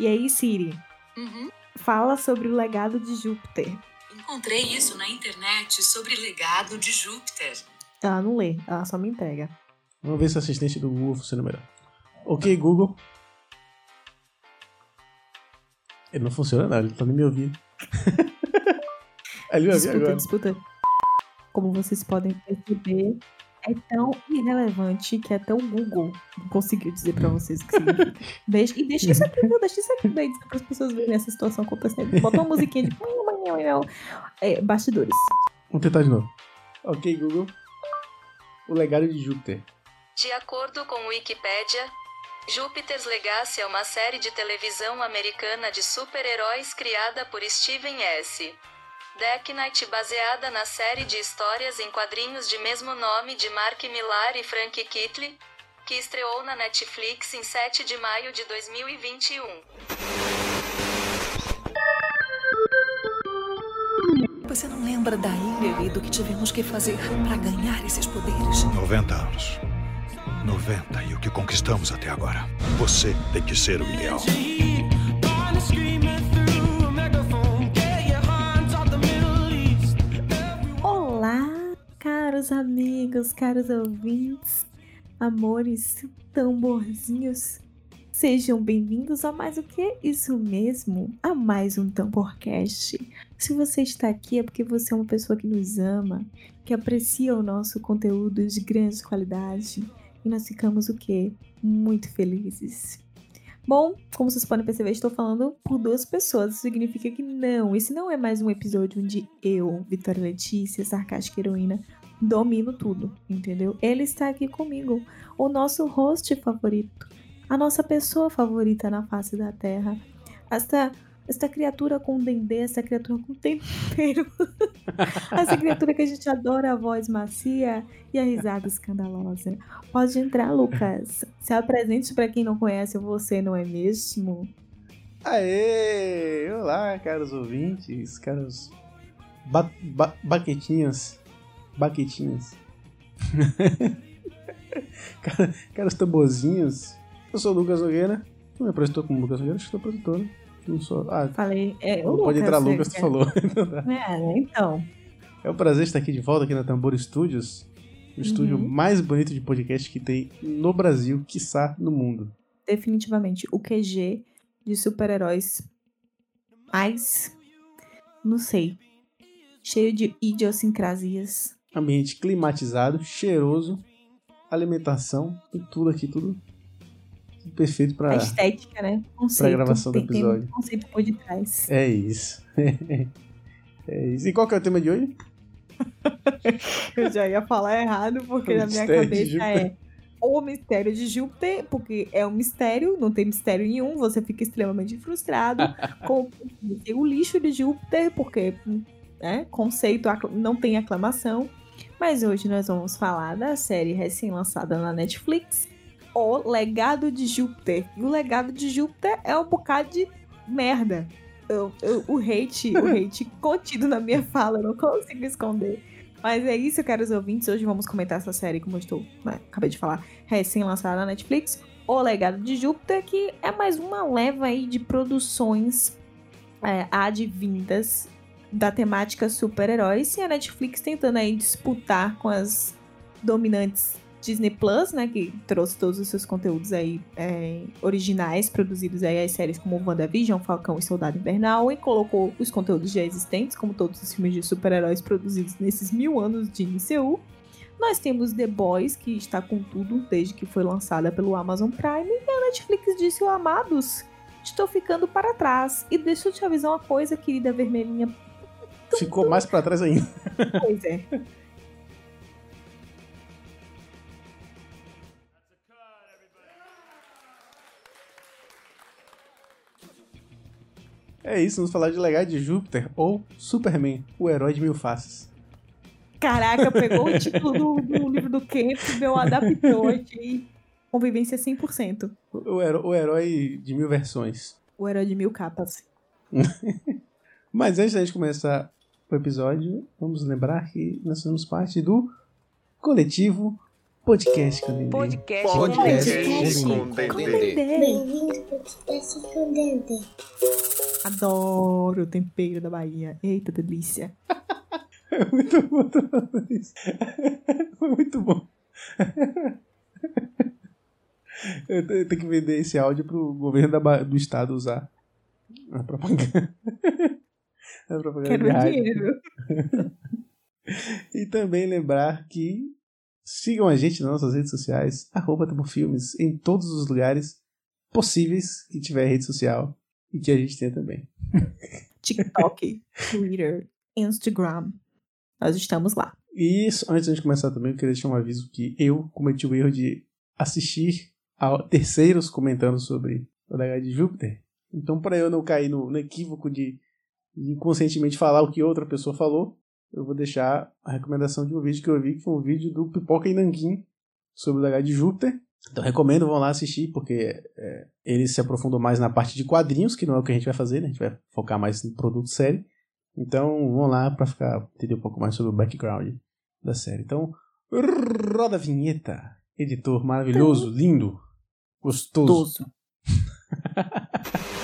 E aí, Siri, Uhum. fala sobre o legado de Júpiter. Encontrei isso na internet sobre legado de Júpiter. Ela não lê, ela só me entrega. Vamos ver se o assistente do Google funciona melhor. Ok, Google. Ele não funciona não, ele tá nem me ouvindo. ele me ouviu Disputa, agora. disputa. Como vocês podem perceber, é tão irrelevante que até o Google conseguiu dizer pra vocês o que significa. Deixa, e deixa isso aqui, viu? Deixa isso aqui daí para as pessoas verem essa situação acontecendo. Bota uma musiquinha de. É, bastidores. Vamos tentar de novo. Ok, Google. O legado de Júpiter. De acordo com Wikipedia, Júpiter's Legacy é uma série de televisão americana de super-heróis criada por Steven S. Deck Knight baseada na série de histórias em quadrinhos de mesmo nome de Mark Millar e Frank Kitley, que estreou na Netflix em 7 de maio de 2021. Você não lembra da ilha e do que tivemos que fazer para ganhar esses poderes? 90 anos. 90 e o que conquistamos até agora. Você tem que ser o ideal. Caros amigos, caros ouvintes, amores, tamborzinhos. Sejam bem-vindos a mais o que? Isso mesmo, a mais um Tamborcast. Se você está aqui é porque você é uma pessoa que nos ama, que aprecia o nosso conteúdo de grande qualidade. E nós ficamos o quê? Muito felizes. Bom, como vocês podem perceber, estou falando por duas pessoas. Isso significa que não, esse não é mais um episódio onde eu, Vitória Letícia, sarcástica heroína, domino tudo, entendeu? Ele está aqui comigo, o nosso host favorito, a nossa pessoa favorita na face da Terra. Esta, esta criatura com dendê, essa criatura com tempero. essa criatura que a gente adora a voz macia e a risada escandalosa. Pode entrar, Lucas. Se apresente para quem não conhece você, não é mesmo? Aê! Olá, caros ouvintes, caros ba ba baquetinhas. Baquetinhas. Cara- caros tamborzinhos. Eu sou o Lucas Nogueira. Tu me apresentou como Lucas Nogueira? Acho que sou produtor. Não sou. Ah, Falei. É, não pode entrar Lucas, tu falou. É, então. É um prazer estar aqui de volta aqui na Tambor Studios. O estúdio Uhum. mais bonito de podcast que tem no Brasil, quiçá no mundo. definitivamente o QG de super-heróis mais. Não sei. Cheio de idiosincrasias. Ambiente climatizado, cheiroso, alimentação, tem tudo aqui, tudo, perfeito A pra. estética, né? Conceito. gravação do tem, tem episódio. um conceito por detrás. É isso. é isso. E qual que é o tema de hoje? Eu já ia falar errado, porque O na minha mistério de cabeça Júpiter. é o mistério de Júpiter, porque é um mistério, não tem mistério nenhum, você fica extremamente frustrado com o lixo de Júpiter, porque né, conceito não tem aclamação. Mas hoje nós vamos falar da série recém-lançada na Netflix, O Legado de Júpiter. E o Legado de Júpiter é um bocado de merda. Eu- eu- o hate, o hate contido na minha fala, eu não consigo esconder. Mas é isso, caros ouvintes. Hoje vamos comentar essa série, como eu estou, né, acabei de falar, recém-lançada na Netflix, O Legado de Júpiter, que é mais uma leva aí de produções é, advindas da temática super-heróis e a Netflix tentando aí disputar com as dominantes Disney Plus, né, que trouxe todos os seus conteúdos aí é, originais, produzidos aí as séries como WandaVision, Falcão e Soldado Invernal, e colocou os conteúdos já existentes, como todos os filmes de super-heróis produzidos nesses mil anos de MCU. Nós temos The Boys, que está com tudo desde que foi lançada pelo Amazon Prime, e a Netflix disse, "Ô, amados, estou ficando para trás. E deixa eu te avisar uma coisa, querida vermelhinha. Ficou mais pra trás ainda. Pois é. É isso, vamos falar de Legado de Júpiter ou Superman, o herói de mil faces. Caraca, pegou o título do, do livro do Campbell, adaptou aqui. Convivência 100%. O, heró- o herói de mil versões. O herói de mil capas. Mas antes da gente começar o episódio, vamos lembrar que nós somos parte do coletivo Podcast com Dendê. Podcast, Podcast com com Dendê. Bem-vindo ao podcast com Dendê. Adoro o tempero da Bahia. Eita, delícia. É muito bom isso. Foi muito bom. Eu te- eu tenho que vender esse áudio pro governo do estado usar. A propaganda. A propaganda Quero de rádio. dinheiro. E também lembrar que sigam a gente nas nossas redes sociais, arroba Filmes, em todos os lugares possíveis que tiver rede social e que a gente tem também. TikTok, Twitter, Instagram. Nós estamos lá. E isso, antes de começar também, eu queria deixar um aviso que eu cometi o erro de assistir a terceiros comentando sobre o legado de Júpiter. Então, para eu não cair no, no equívoco de, de inconscientemente falar o que outra pessoa falou, eu vou deixar a recomendação de um vídeo que eu vi, que foi um vídeo do Pipoca e Nanquim sobre o legado de Júpiter. Então, recomendo, vão lá assistir, porque é, ele se aprofundou mais na parte de quadrinhos, que não é o que a gente vai fazer, né? A gente vai focar mais no produto série. Então, vão lá para ficar entender um pouco mais sobre o background da série. Então, roda a vinheta. Editor maravilhoso, lindo, gostoso. Toso.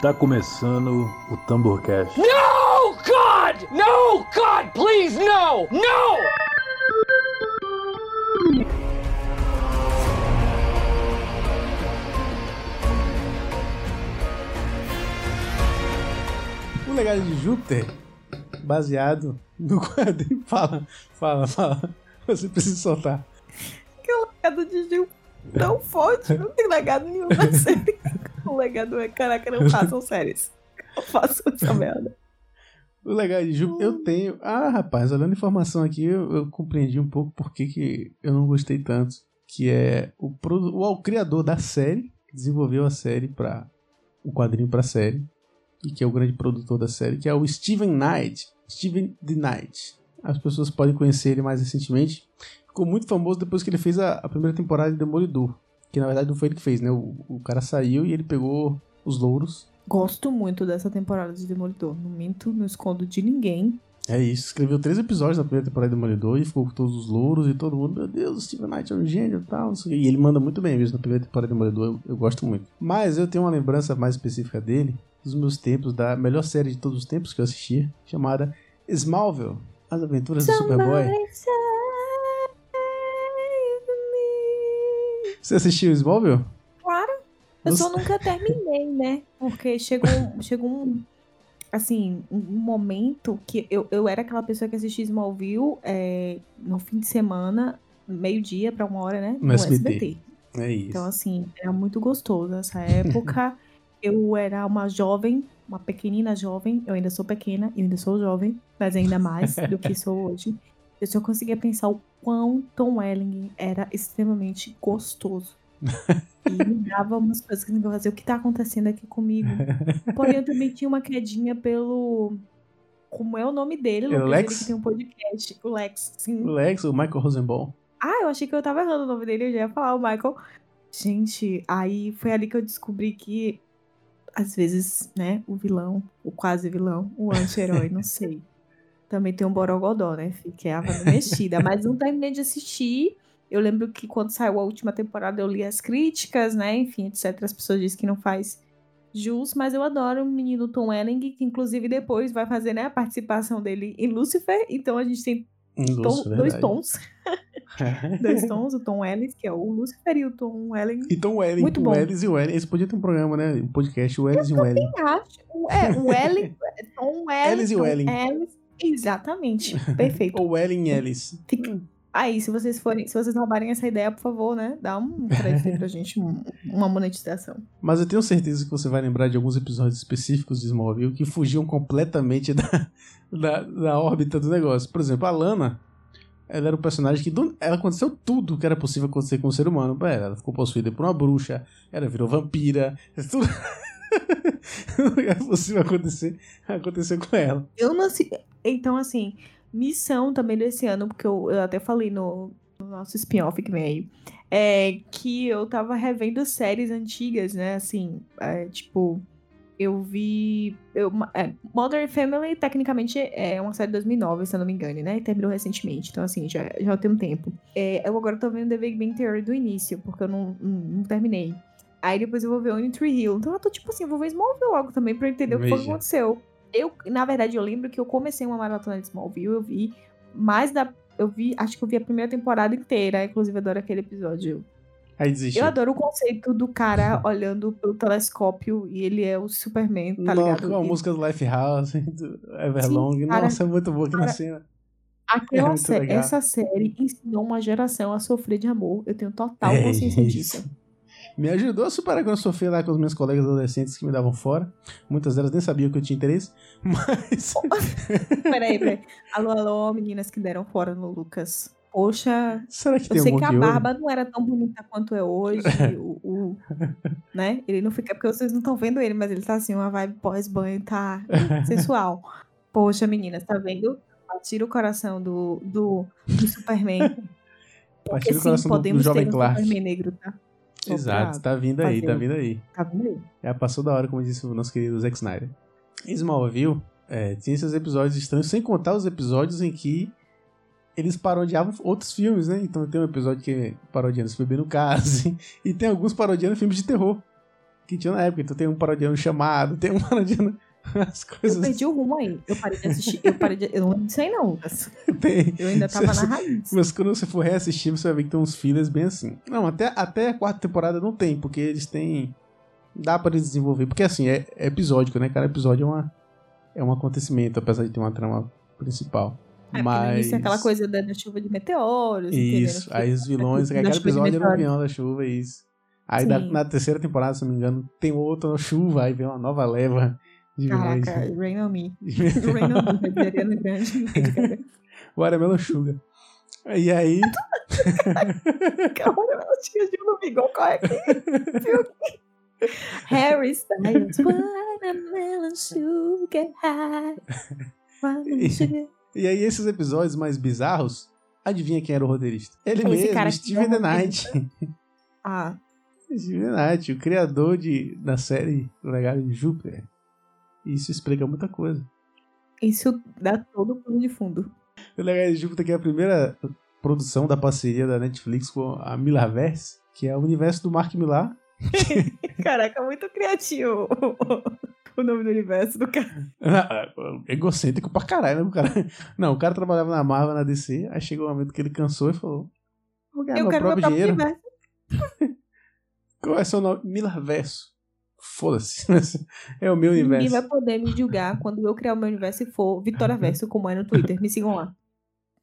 Tá começando o Tamborcast. No, God! No, God, please, no! No! O legado de Júpiter, baseado no quadrinho. Fala, fala, fala. Você precisa soltar. Que legado de Gil tão forte. Não tem legado nenhum na série. O legado é, caraca, não façam séries. Não façam essa merda. O legado de Júpiter, eu tenho. Ah, rapaz, olhando a informação aqui, eu, eu compreendi um pouco por que que eu não gostei tanto. Que é o, produ- o, o criador da série, que desenvolveu a série para o quadrinho pra série, e que é o grande produtor da série, que é o Steven Knight. Steven the Knight. As pessoas podem conhecer ele mais recentemente. Ficou muito famoso depois que ele fez a, a primeira temporada de Demolidor. Que na verdade não foi ele que fez, né? O, o cara saiu e ele pegou os louros. Gosto muito dessa temporada de Demolidor. Não minto, não escondo de ninguém. É isso, escreveu três episódios na primeira temporada de Demolidor e ficou com todos os louros e todo mundo, meu Deus, o Steven Knight é um gênio e tal. E ele manda muito bem mesmo na primeira temporada de Demolidor, eu, eu gosto muito. Mas eu tenho uma lembrança mais específica dele, dos meus tempos, da melhor série de todos os tempos que eu assisti, chamada Smallville, As Aventuras do Superboy. Você assistiu Smallville? Claro. Eu Você- só nunca terminei, né? Porque chegou, chegou um. Assim, um momento que eu, eu era aquela pessoa que assistia Smallville é, no fim de semana, meio-dia pra uma hora, né? No SBT. É isso. Então, assim, era muito gostoso nessa época. eu era uma jovem, uma pequenina jovem. Eu ainda sou pequena, eu ainda sou jovem, mas ainda mais do que sou hoje. Eu só conseguia pensar o quão Tom Welling era extremamente gostoso. E me dava umas coisas que eu fazia. O que tá acontecendo aqui comigo? Porém, eu também tinha uma quedinha pelo. Como é o nome dele, É Lucas? Lex? Ele tem um podcast. O Lex, sim. O Lex, o Michael Rosenbaum. Ah, eu achei que eu tava errando o nome dele, eu já ia falar o Michael. Gente, aí foi ali que eu descobri que, às vezes, né, o vilão, o quase vilão, o anti-herói, não sei. Também tem um borogodó, né? Fiquei a mexida. Mas não terminei de assistir. Eu lembro que quando saiu a última temporada eu li as críticas, né? Enfim, etc. As pessoas dizem que não faz jus, mas eu adoro o menino Tom Welling, que inclusive depois vai fazer né, a participação dele em Lucifer. Então a gente tem tom- dois tons. dois tons, o Tom Ellis, que é o Lucifer, e o Tom Welling. Então o Ellen, Muito o bom. Ellis e o Ellen. Esse podia ter um programa, né? Um podcast, o Ellis e o Ellen. Acho. o- É, o Ellis, Tom Ellis. Ellis e Tom Welling. Ellis. Exatamente. Perfeito. Ou Ellen Ellis. Fica- Aí, se vocês forem, se vocês roubarem essa ideia, por favor, né? Dá um crédito pra gente, um- uma monetização. Mas eu tenho certeza que você vai lembrar de alguns episódios específicos de Smallville que fugiam completamente da, da, da órbita do negócio. Por exemplo, a Lana, ela era um personagem que do- ela aconteceu tudo que era possível acontecer com o ser humano. Ela, ficou possuída por uma bruxa, ela virou vampira, tudo que era possível acontecer, aconteceu com ela. Eu não sei. Então, assim, missão também desse ano, porque eu, eu até falei no, no nosso spin-off que vem aí, é que eu tava revendo séries antigas, né? Assim, é, tipo, Eu vi. Eu, é, Modern Family, tecnicamente, é uma série de 2009, se eu não me engano, né? Terminou recentemente. Então, assim, já, já tem um tempo. É, eu agora tô vendo The Big Bang Theory do início, porque eu não, não, não terminei. Aí depois eu vou ver Only Tree Hill. Então eu tô tipo assim, eu vou ver Smallville logo também pra entender o que Veja. aconteceu. Eu, na verdade, eu lembro que eu comecei uma maratona de Smallville, eu vi mais da. Eu vi, acho que eu vi a primeira temporada inteira, inclusive adoro aquele episódio. Aí desistiu. Eu adoro o conceito do cara olhando pelo telescópio e ele é o Superman, tá Não, ligado? com a Ele- música do Lifehouse, do Everlong. Sim, cara. Nossa, é muito boa aquela Cara, cena. Aquela É muito sé- legal. essa série ensinou uma geração a sofrer de amor. Eu tenho total É consciência isso. disso. Me ajudou a superar quando eu sofri lá com os meus colegas adolescentes que me davam fora. Muitas delas nem sabiam que eu tinha interesse. Mas. Peraí, peraí. Alô, alô, meninas que deram fora no Lucas. Poxa, Será que eu tem sei um que a barba não era tão bonita quanto é hoje. o, o- né? Ele não fica. Porque vocês não estão vendo ele, mas ele tá assim, uma vibe pós-banho, tá sensual. Poxa, meninas, tá vendo? Tira o coração do, do, do Superman. Porque Partiu o sim, coração do, do podemos jovem ter um Clark. Superman negro, tá? Exato, tá vindo aí, fazer tá vindo aí. Tá vendo aí? Já passou da hora, como disse o nosso querido Zack Snyder. Smallville é, tinha esses episódios estranhos, sem contar os episódios em que eles parodiavam outros filmes, né? Então tem um episódio que é parodiando esse bebê no caso, e tem alguns parodiando filmes de terror que tinha na época. Então tem um parodiando chamado, tem um parodiando as Eu coisas. perdi o rumo aí. Eu parei de assistir. Eu parei de. Eu não sei, não. Tem. Eu ainda tava na Você- raiz. Mas quando você for reassistir, você vai ver que tem uns fillers bem assim. Não, até, até a quarta temporada não tem, porque eles têm. Dá pra eles desenvolver. Porque assim, é, é episódico, né? Cada episódio é, uma, é um acontecimento, apesar de ter uma trama principal. É, Mas. início é aquela coisa da, da chuva de meteoros. Isso, aí os vilões, Da cada episódio era um avião da chuva, isso. Aí na, Sim. na terceira temporada, se não me engano, tem outra chuva, aí vem uma nova leva. Caraca, Rain on Me. Rain on Me, da Ariana Grande. Watermelon Sugar. E aí. Ela tinha de um igual qual é que filme? Harry Styles. Watermelon sugar high. Watermelon sugar. E aí, esses episódios mais bizarros, adivinha quem era o roteirista? Ele Esse mesmo, cara que Steven The Knight. Ah, Steven The Knight, o criador de, da série Legado de Júpiter. Isso explica muita coisa. isso dá todo o pano de fundo. O Legado de Júpiter que é a primeira produção da parceria da Netflix com a Millarverse, que é o universo do Mark Millar. Caraca, muito criativo o nome do universo do cara. Egocêntrico pra caralho, né? O cara... Não, o cara trabalhava na Marvel, na DC, aí chegou um momento que ele cansou e falou: Vou ganhar Eu meu quero próprio dinheiro. Qual é seu nome? Millarverso. Foda-se. É o meu Ninguém universo. vai poder me julgar quando eu criar o meu universo e for Vitória Verso, como é no Twitter. Me sigam lá.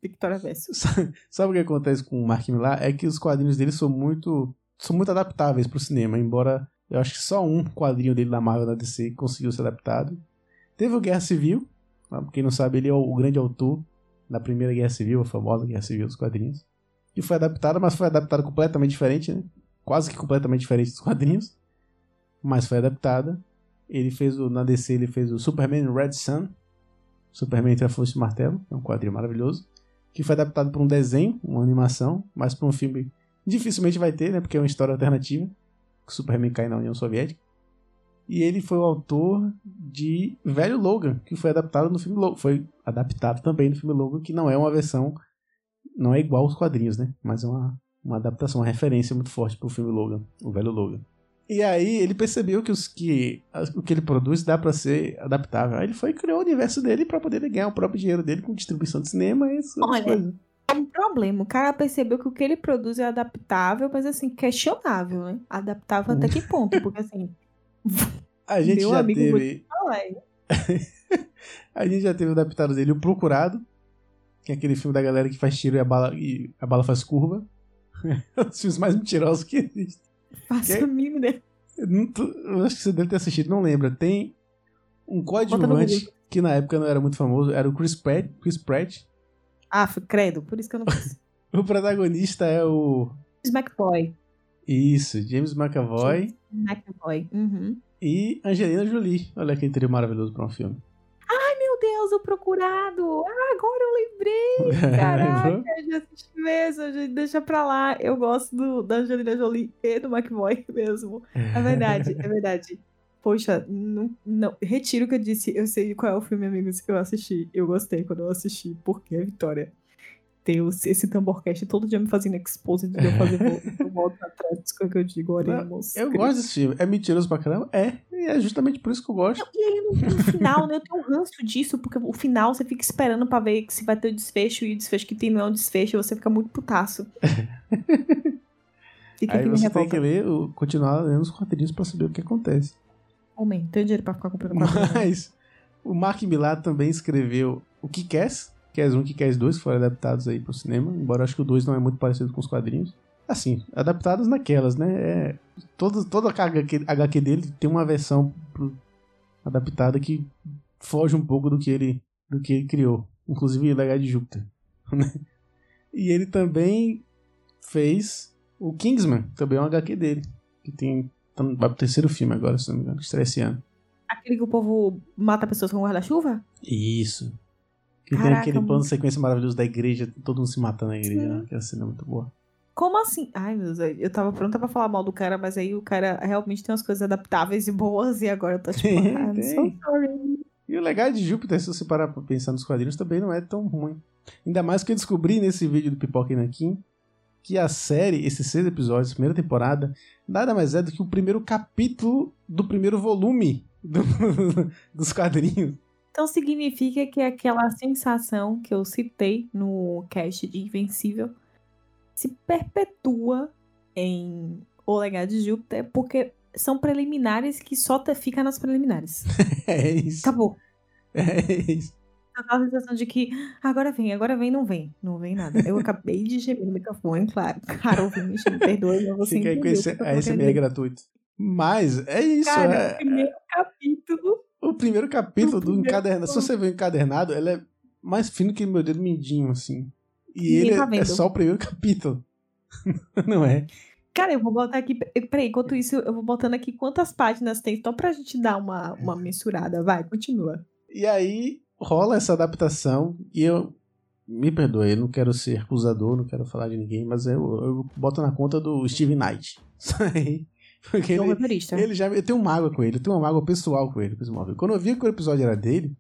Victoria Verso. Sabe, sabe o que acontece com o Mark Millar? É que os quadrinhos dele são muito, são muito adaptáveis pro cinema, embora eu acho que só um quadrinho dele na Marvel da DC conseguiu ser adaptado. Teve o Guerra Civil, tá? quem não sabe, ele é o grande autor da primeira Guerra Civil, a famosa Guerra Civil dos quadrinhos. Que foi adaptada, mas foi adaptada completamente diferente, né? Quase que completamente diferente dos quadrinhos. Mas foi adaptada. Ele fez o, na DC, ele fez o Superman Red Sun. Superman entre a Força e o Martelo, é um quadrinho maravilhoso que foi adaptado para um desenho, uma animação, mas para um filme dificilmente vai ter, né? Porque é uma história alternativa. Que o Superman cai na União Soviética. E ele foi o autor de Velho Logan, que foi adaptado no filme Logan. Foi adaptado também no filme Logan, que não é uma versão. Não é igual aos quadrinhos, né? Mas é uma, uma adaptação, uma referência muito forte pro filme Logan, o Velho Logan. E aí ele percebeu que, os, que o que ele produz dá pra ser adaptável. Aí ele foi e criou o universo dele pra poder ganhar o próprio dinheiro dele com distribuição de cinema e essas Olha, coisas. É um problema. O cara percebeu que o que ele produz é adaptável, mas assim, questionável, né? Adaptável até que ponto? Porque assim. A gente já teve. A gente já teve o adaptado dele, o Procurado, que é aquele filme da galera que faz tiro e a bala, e a bala faz curva. É dos filmes mais mentirosos que existem. Faço Que- a mínima ideia. Eu, acho que você deve ter assistido, não lembra. Tem um coadjuvante que na época não era muito famoso, era o Chris Pratt. Chris Pratt. Ah, foi credo, por isso que eu não. O protagonista é o. McBoy. Isso, James McAvoy McBoy. Uhum. e Angelina Jolie. Olha que trio maravilhoso pra um filme. Deus, o procurado! Ah, agora eu lembrei! Caraca, eu já assisti mesmo, gente, deixa pra lá. Eu gosto do, da Angelina Jolie e do McBoy mesmo. É verdade, é verdade. Poxa, não, não, retiro o que eu disse. Eu sei qual é o filme, amigos, que eu assisti. Eu gostei quando eu assisti, porque a Vitória os- esse tamborcast todo dia me fazendo expose de eu fazer vol- eu volto atrás das coisas que eu digo, oremos. Eu gosto desse filme. É mentiroso pra caramba? É. E é justamente por isso que eu gosto. E aí no, no final, né, eu tenho um ranço disso, porque o final você fica esperando pra ver se vai ter o desfecho, e o desfecho que tem não é um desfecho, você fica muito putaço. Fica Aí você tem que ler, continuar lendo os quadrinhos pra saber o que acontece. Homem, tem dinheiro pra ficar comprando. Mas o Mark Millar também escreveu o Kick-Ass, Kick-Ass 1 e Kick-Ass 2 foram adaptados aí pro cinema, embora eu acho que o 2 não é muito parecido com os quadrinhos. Assim, adaptados naquelas, né? É, todo, toda a HQ, HQ dele tem uma versão pro- adaptada que foge um pouco do que ele, do que ele criou. Inclusive o Legado de Júpiter. né? E ele também fez o Kingsman, também é um HQ dele. Que tem. tá Vai pro terceiro filme agora, se não me engano, que estreia esse ano. Aquele que o povo mata pessoas com guarda-chuva? Isso. Que tem Caraca, aquele plano muito- de sequência maravilhoso da igreja, todo mundo se matando na igreja. Né? Cena é muito boa. Como assim? Ai, meu Deus, eu tava pronta pra falar mal do cara, mas aí o cara realmente tem umas coisas adaptáveis e boas, e agora eu tô tipo, Tem, ah, tem. so sorry. E o legado de Júpiter, se você parar pra pensar nos quadrinhos, também não é tão ruim. Ainda mais que eu descobri nesse vídeo do Pipoca e Nankin que a série, esses seis episódios, primeira temporada, nada mais é do que o primeiro capítulo do primeiro volume do- dos quadrinhos. Então significa que aquela sensação que eu citei no cast de Invencível se perpetua em O Legado de Júpiter, porque são preliminares que só fica nas preliminares. É isso. Acabou. É isso. Aquela sensação de que agora vem, agora vem, não vem. Não vem nada. Eu acabei de gemer no microfone, claro. Cara, ouvinte, me perdoe, mas você Fica aí com esse ASMR dizer. gratuito. Mas é isso. Cara, é- o primeiro capítulo O primeiro capítulo O do primeiro encadernado, se você ver o encadernado, ele é mais fino que meu dedo mindinho, assim. E Ninguém ele tá é, só o primeiro capítulo. Não é? Cara, eu vou botar aqui. Peraí, enquanto isso, eu vou botando aqui quantas páginas tem, só pra gente dar uma, uma mensurada. Vai, continua. E aí rola essa adaptação e eu. Me perdoe, eu não quero ser acusador, não quero falar de ninguém, mas eu, eu boto na conta do Steve Knight. Isso aí. Porque João ele, roteirista. ele já. Eu tenho uma mágoa com ele, eu tenho uma mágoa pessoal com ele, com o Smallville. Quando eu vi que o episódio era dele,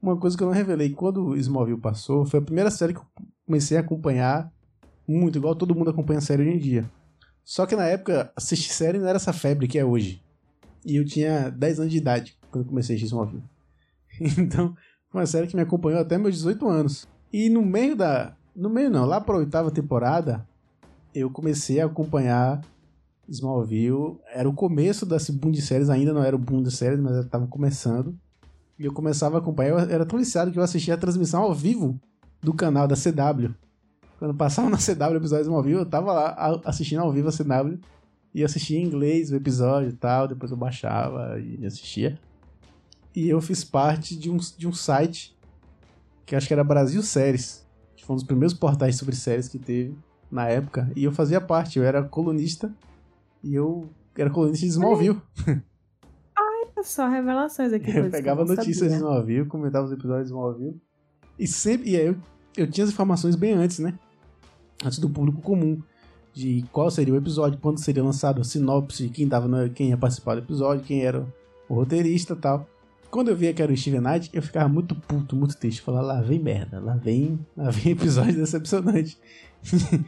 uma coisa que eu não revelei quando o Smallville passou foi a primeira série que eu comecei a acompanhar muito, igual todo mundo acompanha a série hoje em dia. Só que na época, assistir série não era essa febre que é hoje. E eu tinha 10 anos de idade quando eu comecei a assistir Smallville. Então, foi uma série que me acompanhou até meus 18 anos. E no meio da. No meio não, lá pra oitava temporada, eu comecei a acompanhar Smallville. Era o começo desse boom de séries, ainda não era o boom de séries, mas estava começando. E eu começava a acompanhar. Eu era tão viciado que eu assistia a transmissão ao vivo do canal da CW. Quando passava na CW o episódio de Smallville, eu tava lá assistindo ao vivo a CW. E assistia em inglês o episódio e tal. Depois eu baixava e assistia. E eu fiz parte de um, de um site que acho que era Brasil Séries. Que foi um dos primeiros portais sobre séries que teve na época. E eu fazia parte, eu era colunista. E eu era colunista de Smallville. Olha só revelações aqui. Eu pegava notícias de sabia. Smallville, comentava os episódios de Smallville. E sempre. E aí eu, eu tinha as informações bem antes, né? Antes do público comum. De qual seria o episódio, quando seria lançado, a sinopse, quem, tava no- quem ia participar do episódio, quem era o roteirista e tal. Quando eu via que era o Steven Knight, eu ficava muito puto, muito triste. Falar, lá vem merda, lá vem, lá vem episódio decepcionante.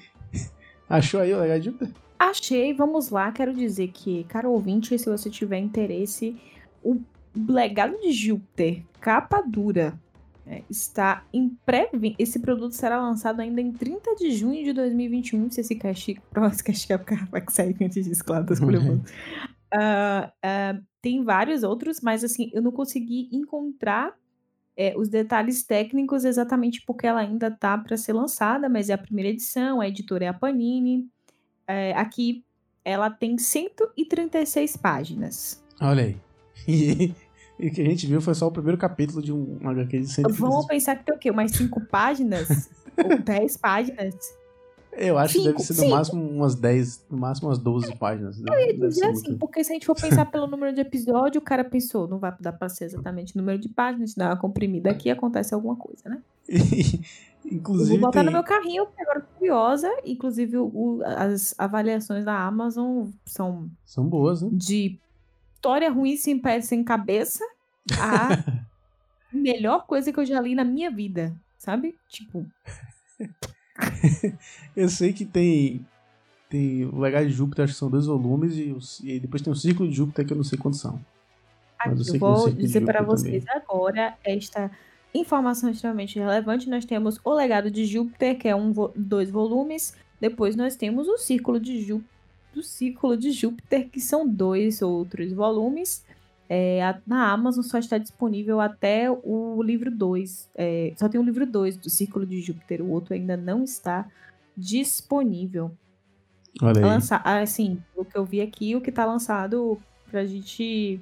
Achou aí o legal de Júpiter? Achei, vamos lá. Quero dizer que, caro ouvinte, se você tiver interesse, o legado de Júpiter, capa dura, é, está em pré-venda. Esse produto será lançado ainda em 30 de junho de 2021. Se esse cast, esse cast vai sair antes disso, claro, tô escolhendo. Ah, ah, tem vários outros, mas assim, eu não consegui encontrar é, os detalhes técnicos exatamente porque ela ainda tá para ser lançada, mas é a primeira edição, a editora é a Panini. É, aqui ela tem 136 páginas. Olha aí. E, e o que a gente viu foi só o primeiro capítulo de um HQ de 130 Vamos pensar que tem o quê? Umas 5 páginas? ou 10 páginas? Eu acho que deve Cinco, ser no cinco. máximo umas 10, no máximo umas 12 páginas. Eu ia dizer assim, muito. porque se a gente for pensar pelo número de episódio, o cara pensou, não vai dar pra ser exatamente o número de páginas, dá uma comprimida aqui acontece alguma coisa, né? Eu Inclusive, vou botar tem... no meu carrinho, porque agora eu tô curiosa. Inclusive, o- as avaliações da Amazon são são boas, né? de história ruim sem pé sem cabeça a melhor coisa que eu já li na minha vida, sabe? Tipo, Eu sei que tem. Tem o Legado de Júpiter, acho que são dois volumes, e, os- e depois tem o Círculo de Júpiter, que eu não sei quantos são. Eu eu vou dizer para vocês agora esta informação extremamente relevante. Nós temos o Legado de Júpiter, que é um dois volumes. Depois nós temos o Círculo de Júpiter, do Círculo de Júpiter, que são dois outros volumes. É, a- na Amazon só está disponível até o livro 2. só tem o livro 2 do Círculo de Júpiter, o outro ainda não está disponível. Olha aí. Lança, assim, o que eu vi aqui, o que tá lançado pra gente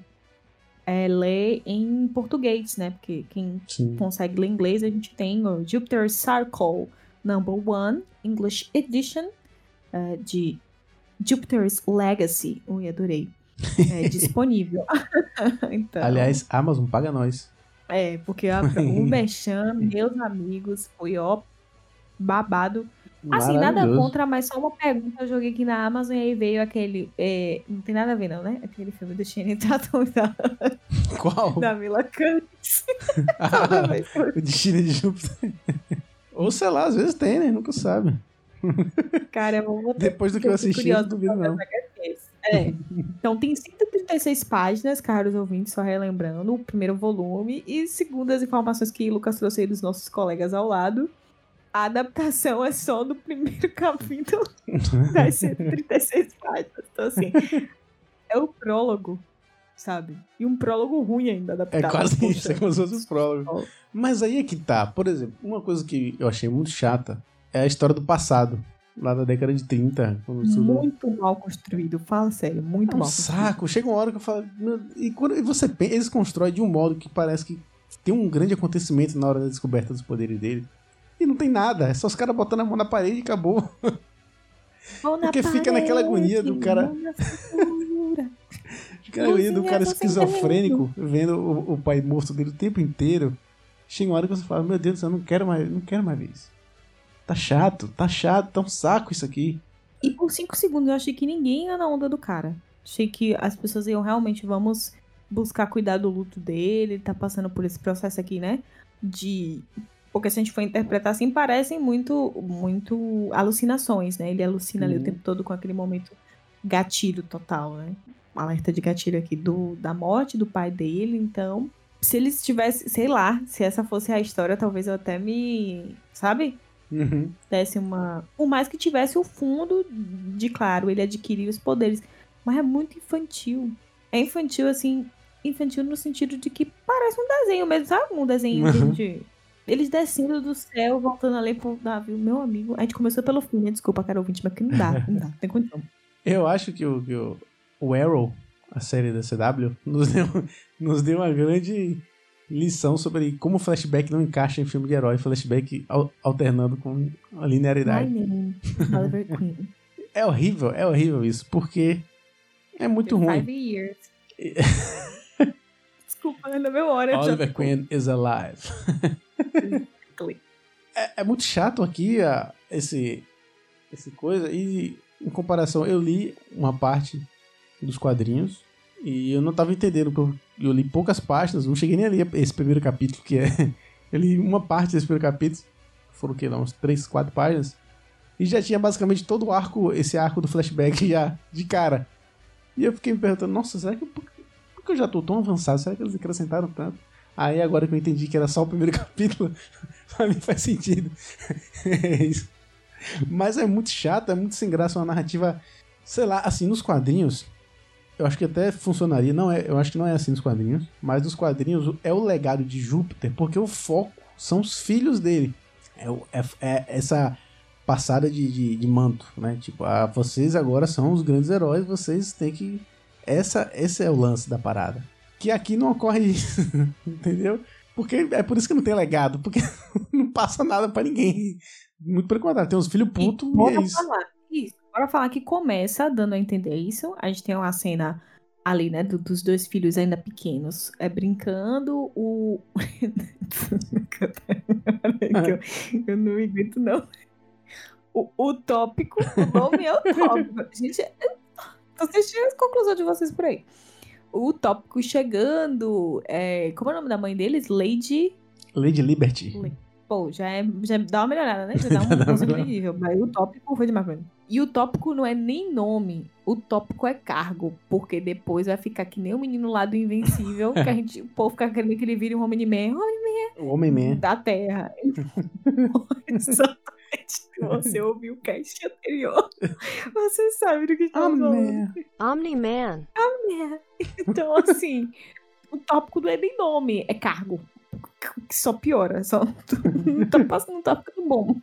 é, ler em português, né? Porque quem Sim. consegue ler inglês, a gente tem o Jupiter Circle Number One English Edition eh, de Jupiter's Legacy. Ui, adorei. É disponível. então, Aliás, Amazon paga nós. é, porque a, o Merchan, meus amigos, foi ó, babado. Assim, nada contra, mas só uma pergunta. Eu joguei aqui na Amazon e aí veio aquele. é, não tem nada a ver, não, né? Aquele filme do Shane Tatum da, Qual? da Mila Kunis. Ah, o Destino de Júpiter. Ou sei lá, às vezes tem, né? Nunca sabe. Cara, eu vou botar Depois do que eu assisti, eu não duvido não. HQs. É. Então tem 136 páginas, caros ouvintes, só relembrando, o primeiro volume. E segundo as informações que Lucas trouxe aí dos nossos colegas ao lado, a adaptação é só do primeiro capítulo das 136 páginas. Então, assim, é o prólogo, sabe? E um prólogo ruim ainda É adaptado. quase Poxa. isso, é como se fosse os prólogos. Mas aí é que tá. Por exemplo, uma coisa que eu achei muito chata é a história do passado. Lá da década de 30. Quando tudo... Muito mal construído, fala sério, muito É um mal construído. saco. Chega uma hora que eu falo. E quando você pensa, eles constroem de um modo que parece que tem um grande acontecimento na hora da descoberta dos poderes dele. E não tem nada. É só os caras botando a mão na parede e acabou. Na Porque fica naquela agonia do parede, cara-. Fica ali do cara esquizofrênico, vendo o, o pai morto dele o tempo inteiro. Chega uma hora que você fala, meu Deus eu não quero mais, não quero mais ver isso. Tá chato, tá chato, tá um saco isso aqui. E por 5 segundos eu achei que ninguém ia na onda do cara. Achei que as pessoas iam realmente, vamos buscar cuidar do luto dele, ele tá passando por esse processo aqui, né? De. Porque se a gente for interpretar assim, parecem muito, muito alucinações, né? Ele alucina ali o Uhum. tempo todo com aquele momento gatilho total, né? Um alerta de gatilho aqui do, da morte do pai dele, então. Se eles tivessem, sei lá, se essa fosse a história, talvez eu até me. Sabe? Uhum. desse uma. Por mais que tivesse o fundo de, claro, ele adquirir os poderes. Mas é muito infantil. É infantil, assim. Infantil no sentido de que parece um desenho mesmo, sabe? Um desenho Uhum. de. Eles descendo do céu, voltando ali pro navio. Meu amigo. A gente começou pelo fim, né? Desculpa, cara ouvinte, mas que não dá, não dá, não tem condição. Eu acho que o, que o, o Arrow, a série da CW, nos deu, nos deu uma grande lição sobre como o flashback não encaixa em filme de herói, flashback al- alternando com a linearidade. É horrível, é horrível isso, porque é muito ruim. Five years. Desculpa, na memória. já Oliver ficou. Queen is alive. é, é muito chato aqui a, esse, esse coisa. E em comparação, eu li uma parte dos quadrinhos e eu não tava entendendo. porque Eu li poucas páginas, não cheguei nem a ler esse primeiro capítulo, que é. Eu li uma parte desse primeiro capítulo, foram o quê? Uns 3, 4 páginas. E já tinha basicamente todo o arco, esse arco do flashback já de cara. E eu fiquei me perguntando, nossa, será que por que eu já tô tão avançado? Será que eles acrescentaram tanto? Aí agora que eu entendi que era só o primeiro capítulo, pra mim faz sentido. é isso. Mas é muito chato, é muito sem graça, uma narrativa, sei lá, assim, nos quadrinhos, eu acho que até funcionaria, não é, eu acho que não é assim nos quadrinhos, mas nos quadrinhos é o legado de Júpiter, porque o foco são os filhos dele. É, o- é- é essa passada de, de, de manto, né? Tipo, ah, vocês agora são os grandes heróis, vocês têm que. Essa, esse é o lance da parada. Que aqui não ocorre isso, entendeu? Porque é por isso que não tem legado, porque não passa nada pra ninguém. Muito pelo contrário, tem uns filhos putos e, Bora é isso. falar isso. Bora falar que começa dando a entender isso. A gente tem uma cena ali, né, do- dos dois filhos ainda pequenos, é brincando, o... eu, eu não aguento, não. O, o tópico, o nome é o tópico. Gente, eu tô assistindo as conclusões de vocês por aí. o tópico chegando. É, como é o nome da mãe deles? Lady. Lady Liberty. Pô, já, é, já dá uma melhorada, né? Já dá um, nível. Mas o tópico foi demais pra mim. E o tópico não é nem nome, o tópico é cargo. Porque depois vai ficar que nem o menino lá do Invencível, que a gente, o povo fica querendo que ele vire um Homem-Man. Homem-Man O Homem-Man. da Terra. Exatamente. Você ouviu o cast anterior. Você sabe do que está falando. Omni-Man. Então, assim, o tópico não é nem nome, é cargo. Que só piora, só não tá passando, não tá ficando bom.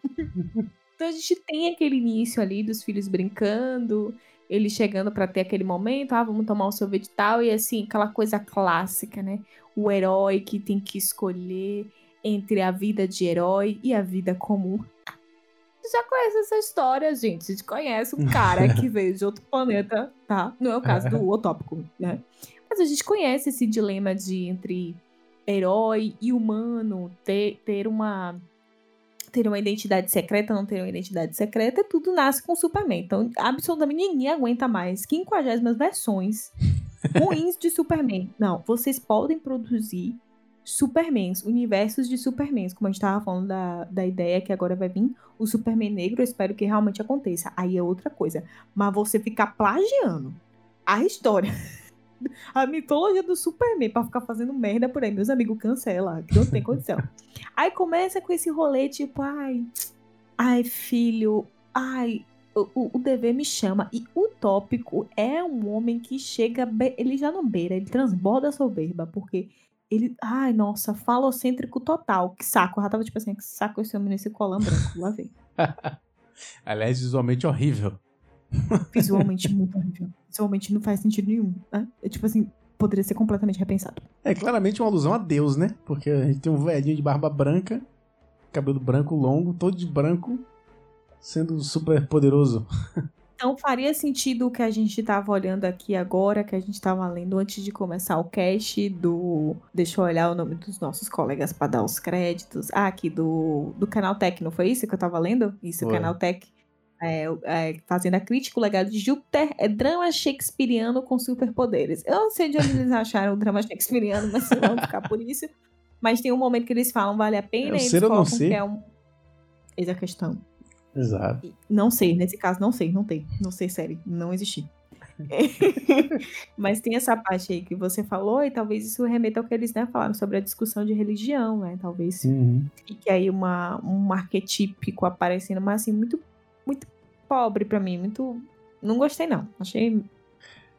Então a gente tem aquele início ali dos filhos brincando, eles chegando pra ter aquele momento, ah, vamos tomar um sorvete e tal, e assim, aquela coisa clássica, né? O herói que tem que escolher entre a vida de herói e a vida comum. Você já conhece essa história, gente. A gente conhece um cara que veio de outro planeta, tá? Não é o caso do utópico, né? Mas a gente conhece esse dilema de entre herói e humano, ter, ter uma ter uma identidade secreta, não ter uma identidade secreta, tudo nasce com o Superman. Então, absolutamente ninguém aguenta mais 50 versões ruins de Superman. Não, vocês podem produzir Supermans, universos de Supermans, como a gente tava falando da, da ideia que agora vai vir o Superman negro, eu espero que realmente aconteça. Aí é outra coisa. Mas você ficar plagiando a história, a mitologia do Superman pra ficar fazendo merda por aí, meus amigos, cancela, que não tem condição. aí começa com esse rolê, tipo, ai, ai, filho, ai, o, o- dever me chama. E o tópico é um homem que chega, ele já não beira, ele transborda a soberba, porque ele, ai, nossa, falocêntrico total. Que saco. Eu já tava tipo assim, que saco esse homem nesse colã branco. Lá vem. Aliás, visualmente horrível. Visualmente muito horrível. Visualmente não faz sentido nenhum. Né? É tipo assim, poderia ser completamente repensado. É claramente uma alusão a Deus, né? Porque a gente tem um velhinho de barba branca, cabelo branco longo, todo de branco, sendo super poderoso. Então faria sentido o que a gente tava olhando aqui agora, que a gente tava lendo antes de começar o cast do. Deixa eu olhar o nome dos nossos colegas para dar os créditos. Ah, aqui do, do Canal Tech, não foi isso que eu tava lendo? Isso, Foi. Canal Tech. É, é, fazendo a crítica, o legado de Júpiter é drama shakespeariano com superpoderes. Eu não sei de onde eles acharam o drama shakespeariano, mas vamos ficar por isso. Mas tem um momento que eles falam, vale a pena, É e eles ser não colocam ser? que é um. Eis a questão. Exato. Não sei, nesse caso não sei, não tem. Não sei, série, não existe. Mas tem essa parte aí que você falou, e talvez isso remeta ao que eles né, falaram sobre a discussão de religião, né? Talvez Uhum. fique aí uma, um arquetípico aparecendo, mas assim, muito, muito pobre pra mim, muito. Não gostei, não. Achei.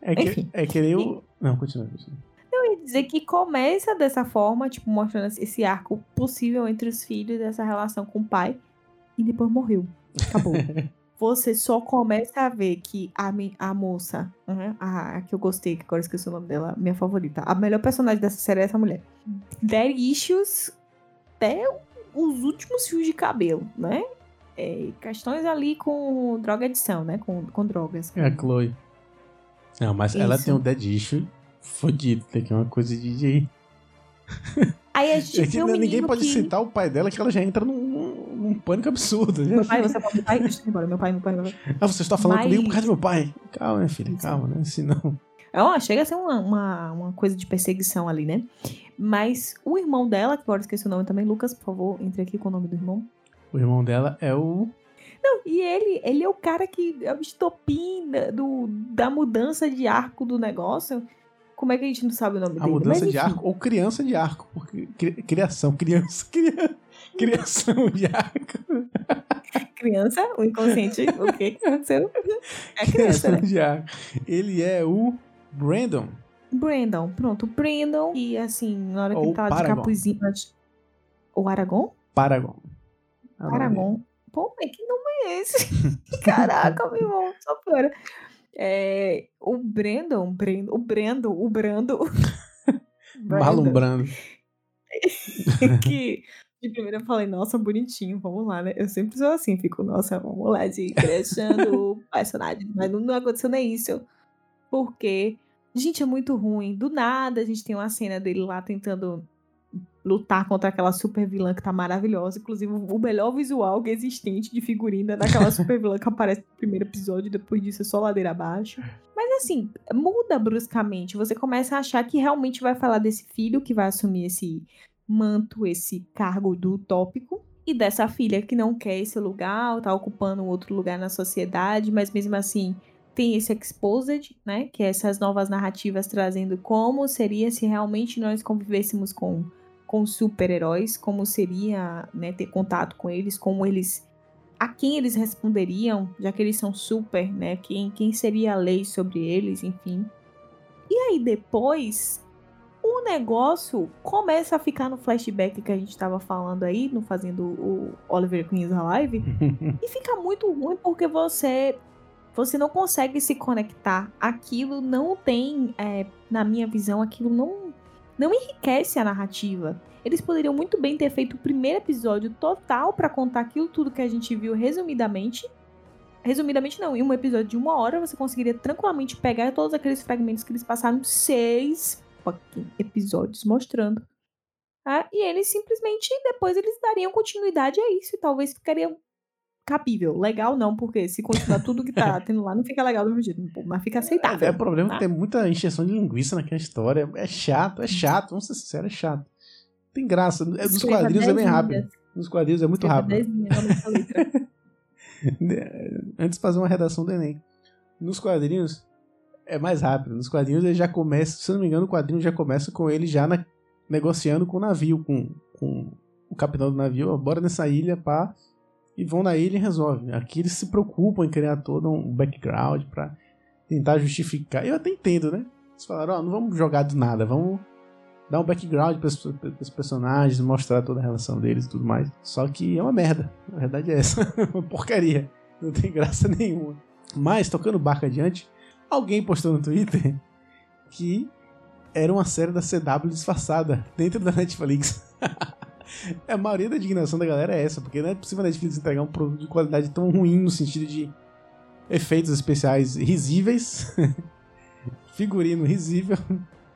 É, que, Enfim. é querer o. Não, continua. continua. Eu ia dizer que começa dessa forma, tipo, mostrando esse arco possível entre os filhos, dessa relação com o pai, e depois morreu. Acabou. Você só começa a ver que a, a moça, a, a que eu gostei, que agora eu esqueci o nome dela, minha favorita, a melhor personagem dessa série é essa mulher. Der issues até os últimos fios de cabelo, né? É, questões ali com droga adição, né? Com, com drogas. É a Chloe. Não, mas ela Isso. tem um dead issue fodido. Tem que uma coisa de. de... Aí a gente É que um ninguém menino pode que... citar o pai dela que ela já entra num, num pânico absurdo. né? Meu pai, você pode... Ai, deixa eu embora. Meu pai, meu pai, meu pai. Ah, você está falando Mas- comigo por causa do meu pai. Calma, minha filha, Isso. calma, né? Senão. É, ó, chega a ser uma, uma, uma coisa de perseguição ali, né? Mas o irmão dela, que agora esqueci o nome também, Lucas, por favor, entre aqui com o nome do irmão. O irmão dela é o. Não, e ele, ele é o cara que é o estopim da, do, da mudança de arco do negócio. Como é que a gente não sabe o nome A dele? mudança Mas, de arco ou criança de arco. Porque cri- criação, criança, cria- criação de arco. Criança, o inconsciente, o que aconteceu? É criança, né? de arco. Ele é o Brandon. Brandon, pronto, Brandon. E assim, na hora que Ou ele tá de capuzinho. O Aragon? Paragon. Paragon. Pô, mas que nome é esse? Caraca, meu irmão, só piora. É, o Brandon, Brandon, o Brando, o Brando. Marlon Brando. que de primeira eu falei, nossa, bonitinho, vamos lá, né? Eu sempre sou assim, fico, nossa, vamos lá, de crescendo o personagem. Mas não, não aconteceu nem isso. Porque, gente, é muito ruim. Do nada, a gente tem uma cena dele lá tentando lutar contra aquela super vilã que tá maravilhosa. Inclusive, o melhor visual que existente de figurina daquela super vilã que aparece no primeiro episódio. Depois disso, é só ladeira abaixo. Mas assim, muda bruscamente. Você começa a achar que realmente vai falar desse filho que vai assumir esse manto, esse cargo do utópico. E dessa filha que não quer esse lugar, tá ocupando outro lugar na sociedade, mas mesmo assim tem esse exposed, né? Que é essas novas narrativas trazendo como seria se realmente nós convivêssemos com, com super-heróis, como seria né, ter contato com eles, como eles. A quem eles responderiam, já que eles são super, né? Quem, quem seria a lei sobre eles, enfim. E aí depois o negócio começa a ficar no flashback que a gente estava falando aí, no fazendo o Oliver Queen's Live, e fica muito ruim porque você você não consegue se conectar. Aquilo não tem, é, na minha visão, aquilo não não enriquece a narrativa. Eles poderiam muito bem ter feito o primeiro episódio total para contar aquilo tudo que a gente viu resumidamente. Resumidamente não, em um episódio de uma hora você conseguiria tranquilamente pegar todos aqueles fragmentos que eles passaram seis episódios mostrando. Ah, e eles simplesmente, depois eles dariam continuidade a isso e talvez ficaria cabível. Legal não, porque se continuar tudo que tá tendo lá, não fica legal do mesmo jeito, mas fica aceitável. É, é problema tá? que tem muita encheção de linguiça naquela história. É chato, é chato, vamos ser sinceros, é chato. Tem graça. É, nos quadrinhos é bem 10 rápido. Nos quadrinhos é muito Escreva rápido. 10 linhas na nossa letra. Antes de fazer uma redação do Enem. Nos quadrinhos é mais rápido. Nos quadrinhos ele já começa, se não me engano, o quadrinho já começa com ele já na- negociando com o navio, com, com o capitão do navio, bora nessa ilha, pá. E vão na ilha e resolvem. Aqui eles se preocupam em criar todo um background pra tentar justificar. Eu até entendo, né? Eles falaram, ó, não vamos jogar do nada, vamos dar um background para os personagens, mostrar toda a relação deles e tudo mais. Só que é uma merda. A verdade é essa. uma porcaria. Não tem graça nenhuma. Mas, tocando o barco adiante, alguém postou no Twitter que era uma série da CW disfarçada dentro da Netflix. a maioria da indignação da galera é essa, porque não é possível a Netflix entregar um produto de qualidade tão ruim no sentido de efeitos especiais risíveis, figurino risível.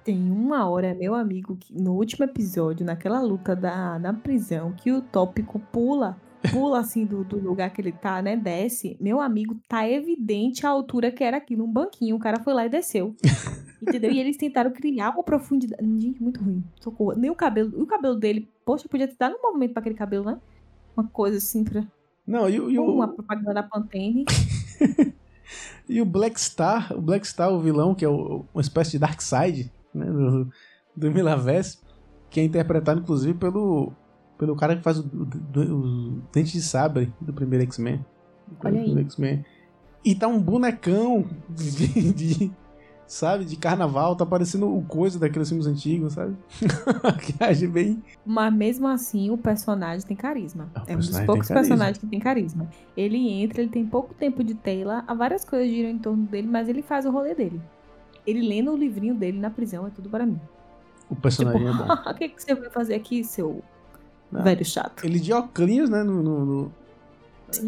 Tem uma hora, meu amigo, que no último episódio, naquela luta da, na prisão, que o tópico pula, pula assim do, do lugar que ele tá, né? Desce. Meu amigo, tá evidente a altura que era aquilo, um banquinho. O cara foi lá e desceu. Entendeu? E eles tentaram criar uma profundidade. Gente, muito ruim. Socorro. Nem o cabelo. O cabelo dele, poxa, podia ter dado um movimento pra aquele cabelo, né? Uma coisa assim pra. Não, e, o- e o, Uma propaganda da Pantene. E o Black Star, o Black Star, o vilão, que é o- uma espécie de Darkseid, né, do, do Milaverse, que é interpretado inclusive pelo, pelo cara que faz o, o, o Dente de Sabre do primeiro X-Men. Olha aí. primeiro X-Men. E tá um bonecão de, de- sabe, de carnaval, tá parecendo o coisa daqueles filmes antigos, sabe? que age bem. Mas mesmo assim, o personagem tem carisma. Ah, o é um dos poucos personagens que tem carisma. Ele entra, ele tem pouco tempo de tela, há várias coisas giram em torno dele, mas ele faz o rolê dele. Ele lendo o livrinho dele na prisão é tudo para mim. O personagem é bom. o que, que você vai fazer aqui, seu Ah. velho chato? Ele de óculos, né? No, no- no-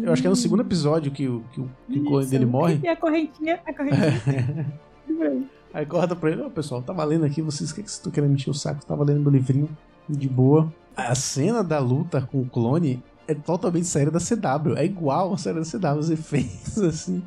eu acho que é no segundo episódio que o, que o, que o clone dele morre. E a correntinha, a correntinha. Aí corta pra ele, ó pessoal, tava lendo aqui, vocês que, que estão querendo encher o saco? Tava lendo meu livrinho de boa. A cena da luta com o clone é totalmente série da CW. É igual a série da CW, os efeitos assim.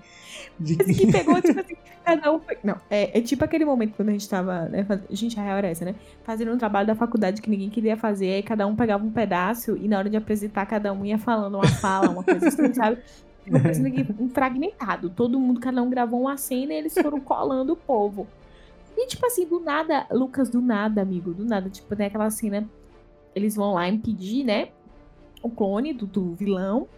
De que pegou, tipo assim, cada um. foi- Não, é, é tipo aquele momento quando a gente tava, né? faz- Gente, a real era essa, né? Fazendo um trabalho da faculdade que ninguém queria fazer, aí cada um pegava um pedaço e na hora de apresentar, cada um ia falando uma fala, uma coisa assim, sabe? Ficou parecendo aqui um fragmentado. Todo mundo, cada um gravou uma cena e eles foram colando o povo. E, tipo assim, do nada, Lucas, do nada, amigo, do nada. Tipo, tem aquela cena. Eles vão lá impedir, né? O clone do, do vilão.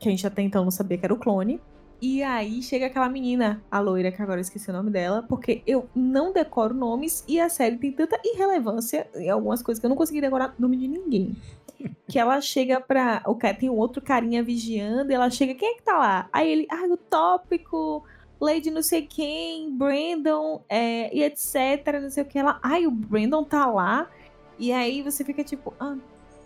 Que a gente até então não sabia que era o clone. E aí chega aquela menina, a loira, que agora eu esqueci o nome dela, porque eu não decoro nomes e a série tem tanta irrelevância em algumas coisas que eu não consegui decorar o nome de ninguém. Que ela chega pra. O cara tem um outro carinha vigiando, e ela chega, quem é que tá lá? Aí ele, ah, o tópico, Lady não sei quem, Brandon, é, e etc, não sei o que. Ela, ai, o Brandon tá lá. E aí você fica tipo, ah,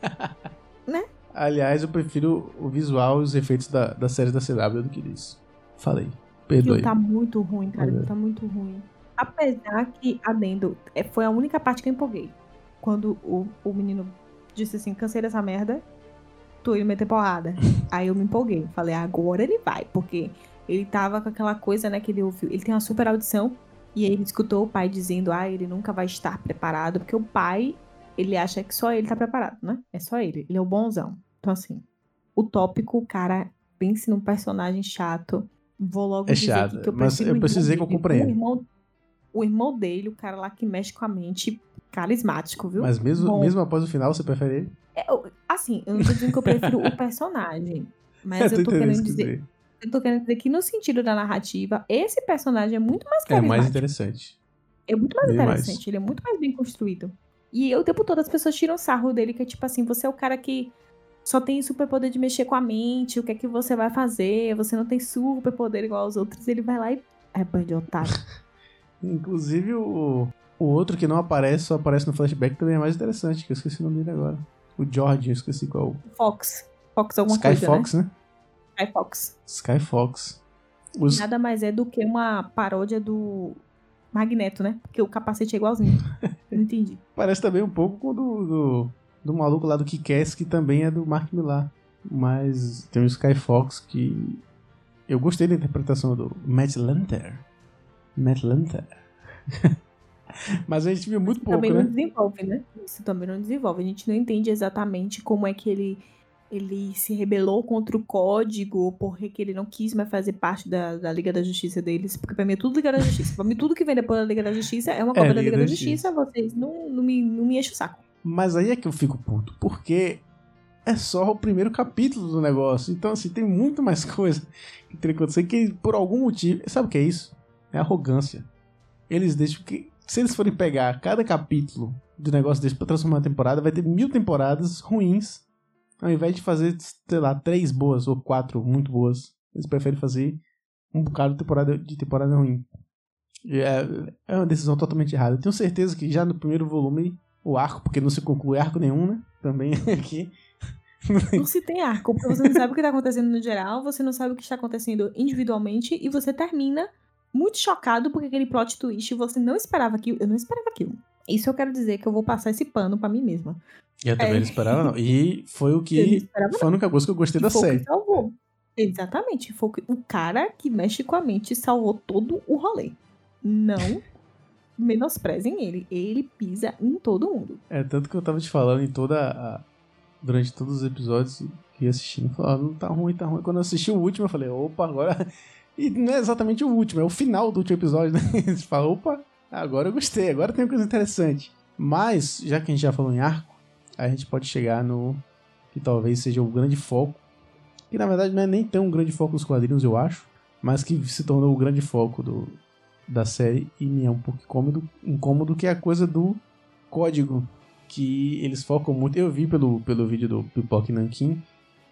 Aliás, eu prefiro o visual e os efeitos da, da série da CW do que isso. Falei. Aquilo Perdoe. tá muito ruim, cara. É. Tá muito ruim. Apesar que, adendo, é, foi a única parte que eu empolguei. Quando o, o menino disse assim, cansei dessa merda, tô indo meter porrada. Aí eu me empolguei. Falei, agora ele vai. Porque ele tava com aquela coisa, né, que ele ouviu. Ele tem uma super audição. E aí ele escutou o pai dizendo, ah, ele nunca vai estar preparado, porque o pai, ele acha que só ele tá preparado, né? É só ele, ele é o bonzão. Então, assim, o tópico, o cara, pense num personagem chato. Vou logo É dizer chato, que eu mas eu preciso dizer que eu compreendo. O irmão, o irmão dele, o cara lá que mexe com a mente, carismático, viu? Mas mesmo, Bom. mesmo após o final, você prefere ele? É, eu- assim, eu não tô dizendo que eu prefiro o personagem. Mas eu tô entendendo querendo isso que dizer. Eu tô querendo dizer que no sentido da narrativa, esse personagem é muito mais É carismático. mais interessante. É muito mais Bem interessante, mais. ele é muito mais bem construído. E eu, o tempo todo as pessoas tiram sarro dele, que é tipo assim, você é o cara que só tem superpoder de mexer com a mente, o que é que você vai fazer? Você não tem superpoder igual aos outros. Ele vai lá e é banho de otário. Inclusive, o, o outro que não aparece, só aparece no flashback, também é mais interessante, que eu esqueci o nome dele agora. O George, eu esqueci qual. Fox. Fox alguma Sky coisa, Fox, né? né? Sky Fox. Sky Fox. Os... Nada mais é do que uma paródia do Magneto, né? Porque o capacete é igualzinho. não entendi. Parece também um pouco com o do, do, do maluco lá do Kick-Ass, que também é do Mark Millar. Mas tem o Sky Fox que. Eu gostei da interpretação do Matt Lanter. Matt Lanter. Mas a gente viu muito pouco, também não né? desenvolve, né? Isso também não desenvolve. A gente não entende exatamente como é que ele, ele se rebelou contra o código, porque que ele não quis mais fazer parte da, da Liga da Justiça deles. Porque pra mim é tudo Liga da Justiça. pra mim, tudo que vem depois da Liga da Justiça é uma cópia da Liga da Justiça. Vocês não, não, me, não me enchem o saco. Mas aí é que eu fico puto, porque é só o primeiro capítulo do negócio. Então, assim, tem muito mais coisa que teria que acontecer que por algum motivo. Sabe o que é isso? É arrogância. Eles deixam que. Se eles forem pegar cada capítulo do negócio desse pra transformar uma temporada, vai ter mil temporadas ruins. Ao invés de fazer, sei lá, três boas ou quatro muito boas. Eles preferem fazer um bocado de temporada, de temporada ruim. É, é uma decisão totalmente errada. Eu tenho certeza que já no primeiro volume, o arco, porque não se conclui arco nenhum, né? Também aqui. Não se tem arco, porque você não sabe o que tá acontecendo no geral, você não sabe o que está acontecendo individualmente, e você termina muito chocado porque aquele plot twist você não esperava aquilo. Eu não esperava aquilo. Isso eu quero dizer que eu vou passar esse pano pra mim mesma. Eu também É. não esperava, não. E foi o que. Foi a única coisa que eu gostei E da foi o que série. salvou. Exatamente. Foi o que- o cara que mexe com a mente salvou todo o rolê. Não menosprezem ele. Ele pisa em todo mundo. É, tanto que eu tava te falando em toda a. Durante todos os episódios que ia assistindo, não tá ruim, tá ruim. Quando eu assisti o último, eu falei, opa, agora. E não é exatamente o último, é o final do último episódio, né? Você fala, opa, agora eu gostei, agora tem uma coisa interessante. Mas, já que a gente já falou em arco, a gente pode chegar no. que talvez seja o grande foco. Que na verdade não é nem tão um grande foco dos quadrinhos, eu acho. Mas que se tornou o grande foco do, da série e me é um pouco incômodo, incômodo que é a coisa do código que eles focam muito. Eu vi pelo, pelo vídeo do Pipoque Nankin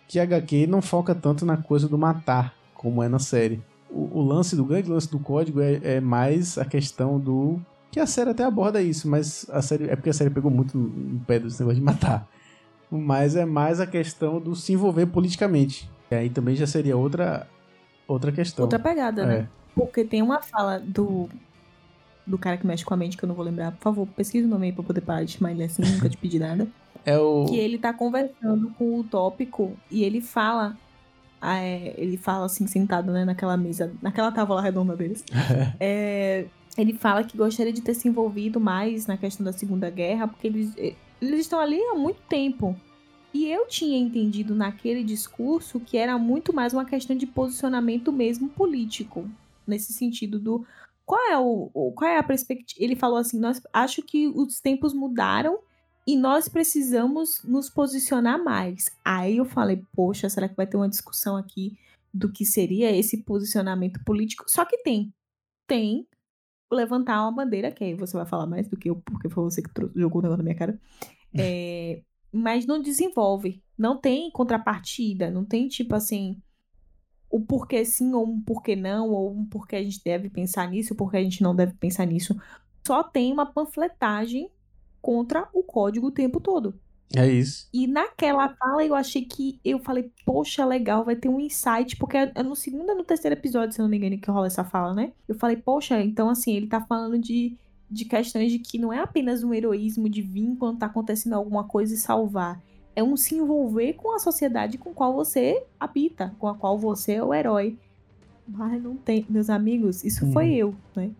que a HQ não foca tanto na coisa do matar, como é na série. O, o lance do grande lance do código é, é mais a questão do. Que a série até aborda isso, mas a série. É porque a série pegou muito no, pé desse negócio de matar. Mas é mais a questão do se envolver politicamente. E aí também já seria outra, outra questão. Outra pegada, né? Porque tem uma fala do. Do cara que mexe com a mente, que eu não vou lembrar. Por favor, pesquisa o nome aí pra poder parar de chamar ele assim, nunca te pedi nada. É o. que ele tá conversando com o tópico e ele fala. ah, é, ele fala assim, sentado né, naquela mesa, naquela tábua redonda deles. É, ele fala que gostaria de ter se envolvido mais na questão da Segunda Guerra, porque eles, eles estão ali há muito tempo. E eu tinha entendido naquele discurso que era muito mais uma questão de posicionamento mesmo político. Nesse sentido do. Qual é, o, o- qual é a perspectiva? Ele falou assim: nós acho que os tempos mudaram e nós precisamos nos posicionar mais. Aí eu falei, poxa, será que vai ter uma discussão aqui do que seria esse posicionamento político? Só que tem. Tem levantar uma bandeira, que aí você vai falar mais do que eu, porque foi você que jogou o negócio na minha cara. É, mas não desenvolve. Não tem contrapartida. Não tem, tipo assim, o porquê sim ou um porquê não, ou um porquê a gente deve pensar nisso, porquê a gente não deve pensar nisso. Só tem uma panfletagem contra o código o tempo todo. É isso. E naquela fala eu achei que. Eu falei, poxa, legal, vai ter um insight, porque é no segundo ou no terceiro episódio, se eu não me engano, que rola essa fala, né? Eu falei, poxa, então assim, ele tá falando de, de questões de que não é apenas um heroísmo de vir quando tá acontecendo alguma coisa e salvar. É um se envolver com a sociedade com qual você habita, com a qual você é o herói. Mas não tem. Meus amigos, isso Uhum. foi eu, né?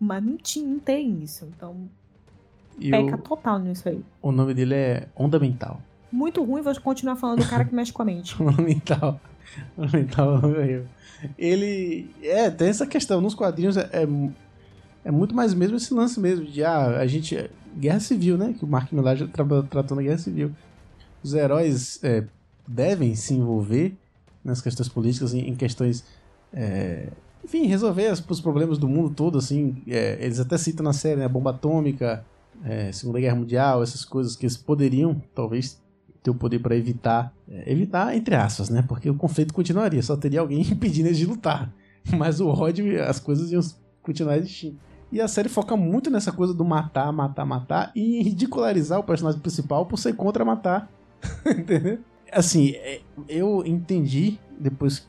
Mas não, tinha, não tem isso. Então, E peca o, total nisso aí. o nome dele é Onda Mental. Muito ruim, vou continuar falando do cara que mexe com a mente. Onda Mental. Onda Mental é horrível. Ele. É, tem essa questão. Nos quadrinhos é, é, é muito mais mesmo esse lance mesmo de ah, a gente. Guerra Civil, né? Que o Mark Millar já tra tratou na Guerra Civil. Os heróis é, devem se envolver nas questões políticas, em, em questões. é, enfim, resolver os, os problemas do mundo todo, assim. é, eles até citam na série, né? Bomba atômica, é, Segunda Guerra Mundial, essas coisas que eles poderiam, talvez, ter o poder para evitar. é, evitar, entre aspas, né? Porque o conflito continuaria, só teria alguém impedindo eles de lutar. Mas o Rod, as coisas iam continuar existindo. E a série foca muito nessa coisa do matar, matar, matar e ridicularizar o personagem principal por ser contra matar. Entendeu? Assim, é, eu entendi, depois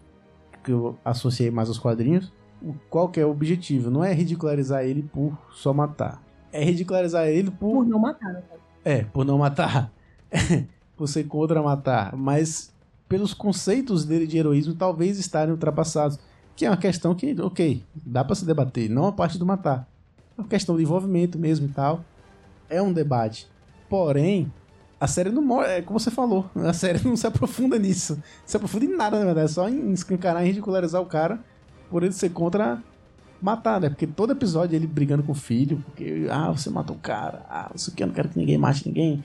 que eu associei mais aos quadrinhos, qual que é o objetivo. Não é ridicularizar ele por só matar. É ridicularizar ele por Por não matar, né? é, por não matar. por ser contra matar. Mas pelos conceitos dele de heroísmo talvez estarem ultrapassados. Que é uma questão que, ok, dá pra se debater. Não a parte do matar. É uma questão de envolvimento mesmo e tal. É um debate. Porém, a série não mostra. É como você falou. A série não se aprofunda nisso. Se aprofunda em nada, na verdade. É só em escancarar e ridicularizar o cara por ele ser contra matar, né? Porque todo episódio ele brigando com o filho, porque, ah, você matou o cara, ah, não sei o que, eu não quero que ninguém mate ninguém,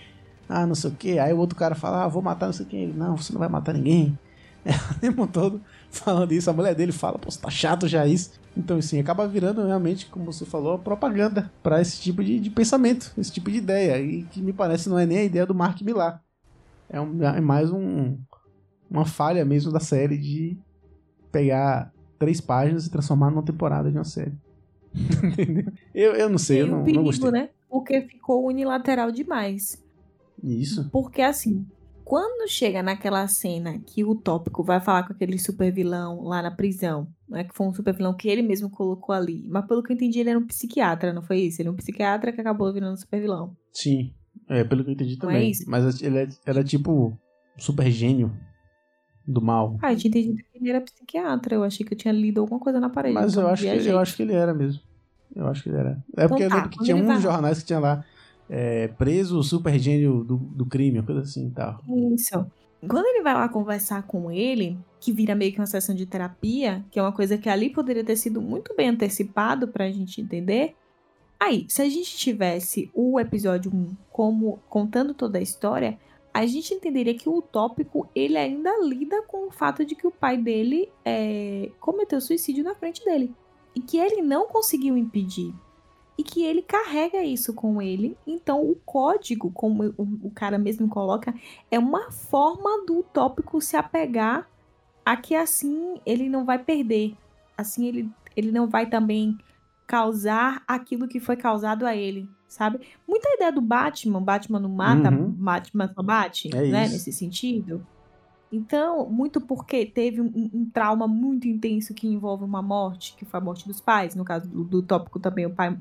ah, não sei o que. Aí o outro cara fala, ah, vou matar não sei o que. Não, você não vai matar ninguém. É o tempo todo falando isso. A mulher dele fala, pô, tá chato já isso. Então, assim, acaba virando realmente, como você falou, propaganda para esse tipo de, de pensamento, esse tipo de ideia. E que me parece não é nem a ideia do Mark Millar. É, um- é mais um, uma falha mesmo da série de pegar três páginas e transformar numa temporada de uma série. Entendeu? Eu, eu não sei, eu não, o não perigo, gostei. né? Porque ficou unilateral demais. Isso. Porque assim, quando chega naquela cena que o tópico vai falar com aquele super vilão lá na prisão, né? Que foi um super vilão que ele mesmo colocou ali. Mas pelo que eu entendi, ele era um psiquiatra, não foi isso? Ele é um psiquiatra que acabou virando super vilão. Sim. É, pelo que eu entendi é também. isso? Mas ele é- era tipo um super gênio do mal. Ah, eu tinha entendido que ele era psiquiatra. Eu achei que eu tinha lido alguma coisa na parede. Mas então eu acho, que, eu acho que ele era mesmo. Eu acho que ele era. É Então porque eu tá, lembro que tinha um vai jornais que tinha lá é, preso o super gênio do, do crime, uma coisa assim e tal. Isso. Quando ele vai lá conversar com ele, que vira meio que uma sessão de terapia, que é uma coisa que ali poderia ter sido muito bem antecipado pra gente entender. Aí, se a gente tivesse o episódio 1 como contando toda a história, a gente entenderia que o utópico ele ainda lida com o fato de que o pai dele é, cometeu suicídio na frente dele. E que ele não conseguiu impedir. E que ele carrega isso com ele. Então, o código, como o, cara mesmo coloca, é uma forma do utópico se apegar a que assim ele não vai perder. Assim ele, ele não vai também causar aquilo que foi causado a ele, sabe? Muita ideia do Batman, Batman não mata, Uhum. Batman só bate, É né? isso. Nesse sentido. Então, muito porque teve um, um trauma muito intenso que envolve uma morte, que foi a morte dos pais, no caso do, do tópico também, o pai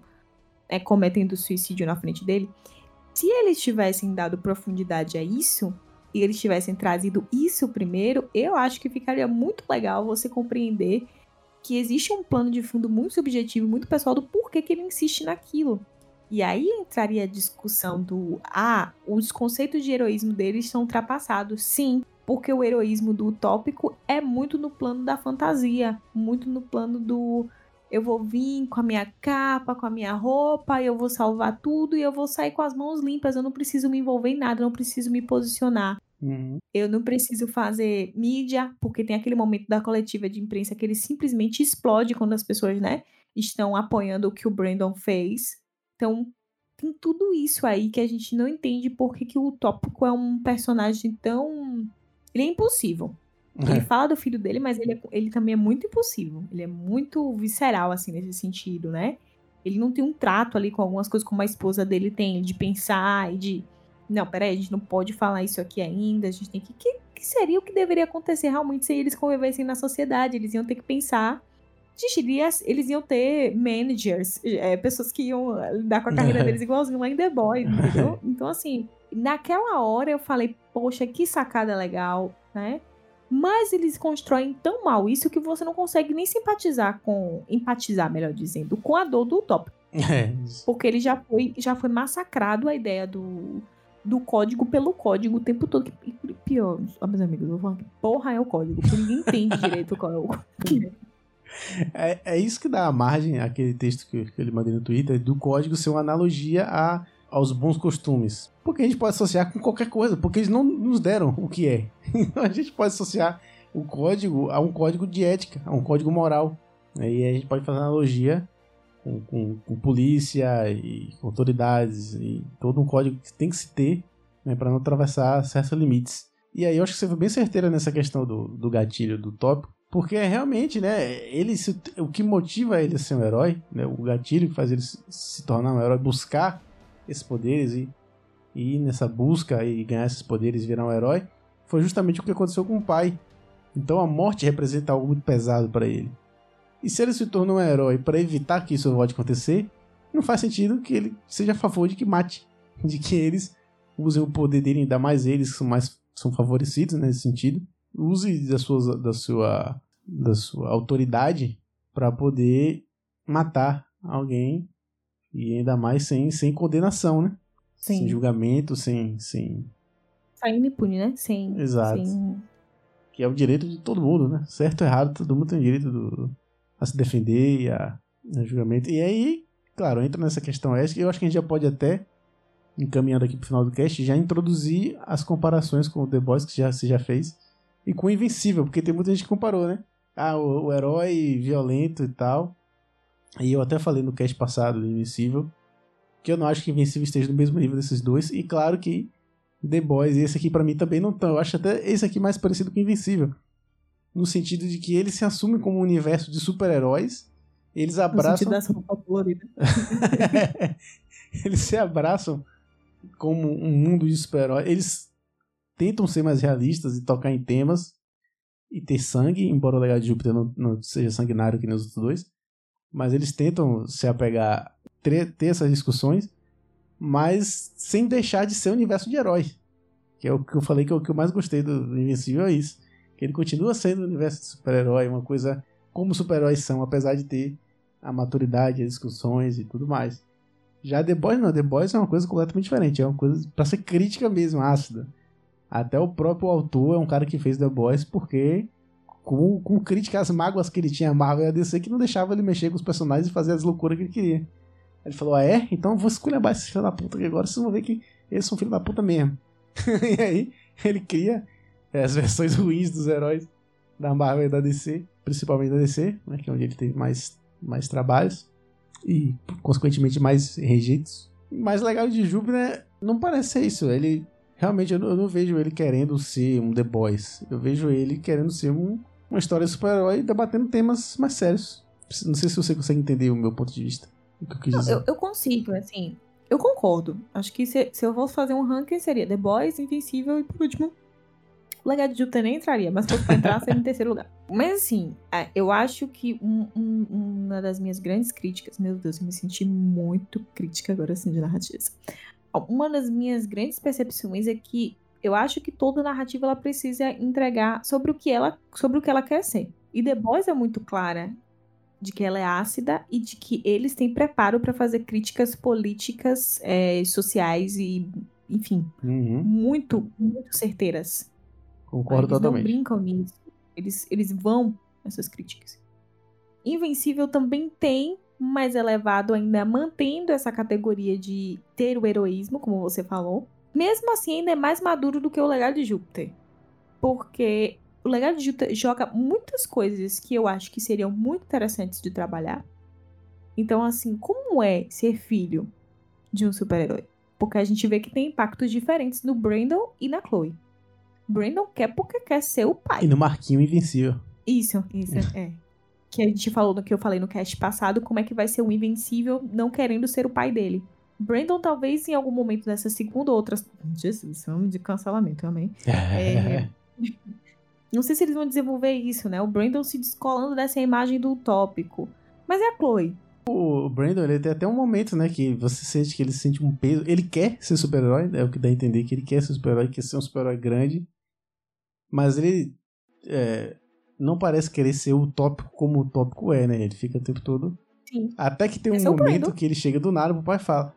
é, cometendo suicídio na frente dele. Se eles tivessem dado profundidade a isso, e eles tivessem trazido isso primeiro, eu acho que ficaria muito legal você compreender que existe um plano de fundo muito subjetivo, muito pessoal do porquê que ele insiste naquilo. E aí entraria a discussão do ah, os conceitos de heroísmo deles estão ultrapassados. Sim, porque o heroísmo do utópico é muito no plano da fantasia, muito no plano do eu vou vir com a minha capa, com a minha roupa, eu vou salvar tudo e eu vou sair com as mãos limpas, eu não preciso me envolver em nada, eu não preciso me posicionar. Uhum. Eu não preciso fazer mídia, porque tem aquele momento da coletiva de imprensa que ele simplesmente explode quando as pessoas, né, estão apoiando o que o Brandon fez. Então, tem tudo isso aí que a gente não entende por que, o Utópico é um personagem tão. Ele é impossível. Ele É. fala do filho dele, mas ele, é- ele também é muito impulsivo. Ele é muito visceral, assim, nesse sentido, né? Ele não tem um trato ali com algumas coisas como a esposa dele tem, de pensar e de. Não, peraí, a gente não pode falar isso aqui ainda, a gente tem que. que, que seria o que deveria acontecer realmente se eles convivessem na sociedade? Eles iam ter que pensar. Gente, eles, iam ter managers, é, pessoas que iam lidar com a carreira deles igualzinho lá em The Boys, entendeu? Então, assim, naquela hora eu falei, poxa, que sacada legal, né? Mas eles constroem tão mal isso que você não consegue nem simpatizar com. empatizar, melhor dizendo, com a dor do Utópico. É. Porque ele já foi, já foi massacrado a ideia do, do código pelo código o tempo todo. E pior, ó, meus amigos, eu vou falar que porra é o código, porque ninguém entende direito qual é o código. É, é isso que dá a margem, aquele texto que, que ele mandei no Twitter, do código ser uma analogia a, aos bons costumes. Porque a gente pode associar com qualquer coisa, porque eles não nos deram o que é. Então a gente pode associar o código a um código de ética, a um código moral. Aí a gente pode fazer analogia com, com, com polícia e com autoridades e todo um código que tem que se ter né, para não atravessar certos limites. E aí eu acho que você foi bem certeira nessa questão do, do gatilho do tópico, porque é realmente, né, ele se, o que motiva ele a ser um herói, né, o gatilho que faz ele se, se tornar um herói, buscar esses poderes e, e ir nessa busca e ganhar esses poderes e virar um herói, foi justamente o que aconteceu com o pai. Então a morte representa algo muito pesado para ele. E se ele se tornou um herói para evitar que isso volte a acontecer, não faz sentido que ele seja a favor de que mate, de que eles usem o poder dele, ainda mais eles que são mais são favorecidos nesse sentido, use da sua da sua da sua autoridade para poder matar alguém e ainda mais sem, sem condenação, né? Sim. Sem julgamento, sem sem Saindo impune, né? Sem. Exato. sem- que é o direito de todo mundo, né? Certo ou errado, todo mundo tem direito do, a se defender e a, a julgamento. E aí, claro, entra nessa questão ética. Eu acho que a gente já pode até, encaminhando aqui pro final do cast, já introduzir as comparações com o The Boys que já, você já fez e com o Invencível, porque tem muita gente que comparou, né? Ah, o, o herói violento e tal. E eu até falei no cast passado do Invencível que eu não acho que Invencível esteja no mesmo nível desses dois. E claro que The Boys e esse aqui pra mim também não estão. Eu acho até esse aqui mais parecido com Invencível. No sentido de que ele se assume como um universo de super-heróis. Eles abraçam. roupas coloridas. eles se abraçam como um mundo de super-heróis. Eles tentam ser mais realistas e tocar em temas e ter sangue, embora o legado de Júpiter não, não seja sanguinário que nos outros dois. Mas eles tentam se apegar, ter, essas discussões, mas sem deixar de ser um universo de herói. Que é o que eu falei que é o que eu mais gostei do Invencível, é isso. Que ele continua sendo um universo de super-herói, uma coisa como super-heróis são, apesar de ter a maturidade, as discussões e tudo mais. Já The Boys não, The Boys é uma coisa completamente diferente, é uma coisa pra ser crítica mesmo, ácida. Até o próprio autor é um cara que fez The Boys porque com, com crítica às mágoas que ele tinha a Marvel e a DC que não deixava ele mexer com os personagens e fazer as loucuras que ele queria. Ele falou, ah é? Então eu vou esculhambar esses filhos da puta que agora vocês vão ver que eles são filhos da puta mesmo. e aí ele cria é, as versões ruins dos heróis da Marvel e da DC, principalmente da DC, né, que é onde ele teve mais, mais trabalhos e, consequentemente, mais rejeitos. Mais legal de Júpiter não parece ser isso. Ele realmente eu não, eu não vejo ele querendo ser um The Boys. Eu vejo ele querendo ser um, uma história de super-herói debatendo temas mais sérios. Não sei se você consegue entender o meu ponto de vista. O que eu quis Não, dizer. eu, eu consigo, assim. Eu concordo. Acho que se, se eu fosse fazer um ranking, seria The Boys, Invencível e por último. O Legado de Júpiter nem entraria, mas se fosse pra entrar, seria em terceiro lugar. Mas assim, é, eu acho que um- um- uma das minhas grandes críticas, meu Deus, eu me senti muito crítica agora assim de narrativas. Uma das minhas grandes percepções é que eu acho que toda narrativa ela precisa entregar sobre o que ela, sobre o que ela quer ser. E The Boys é muito clara de que ela é ácida e de que eles têm preparo para fazer críticas políticas, é, sociais e, enfim, Uhum, muito, muito certeiras. concordo eles não totalmente. brincam nisso. Eles, eles vão nessas críticas. Invencível também tem, mas elevado ainda mantendo essa categoria de ter o heroísmo, como você falou. Mesmo assim, ainda é mais maduro do que o Legado de Júpiter. Porque o Legado de Júpiter joga muitas coisas que eu acho que seriam muito interessantes de trabalhar. Então, assim, como é ser filho de um super-herói? Porque a gente vê que tem impactos diferentes no Brandon e na Chloe. Brandon quer porque quer ser o pai. E no Marquinho Invencível. Isso, isso, é. Que a gente falou no que eu falei no cast passado, como é que vai ser o Invencível não querendo ser o pai dele. Brandon, talvez em algum momento dessa segunda ou outra. Jesus, vamos de cancelamento, amém. É. Não sei se eles vão desenvolver isso, né? O Brandon se descolando dessa imagem do utópico. Mas é a Chloe. O Brandon, ele tem até um momento, né, que você sente que ele sente um peso. Ele quer ser super-herói, é o que dá a entender que ele quer ser super-herói, quer ser um super-herói grande. Mas ele é, não parece querer ser o tópico como o tópico é, né? Ele fica o tempo todo. Sim. Até que tem um Esse é o momento Brandon. que ele chega do nada pro pai fala: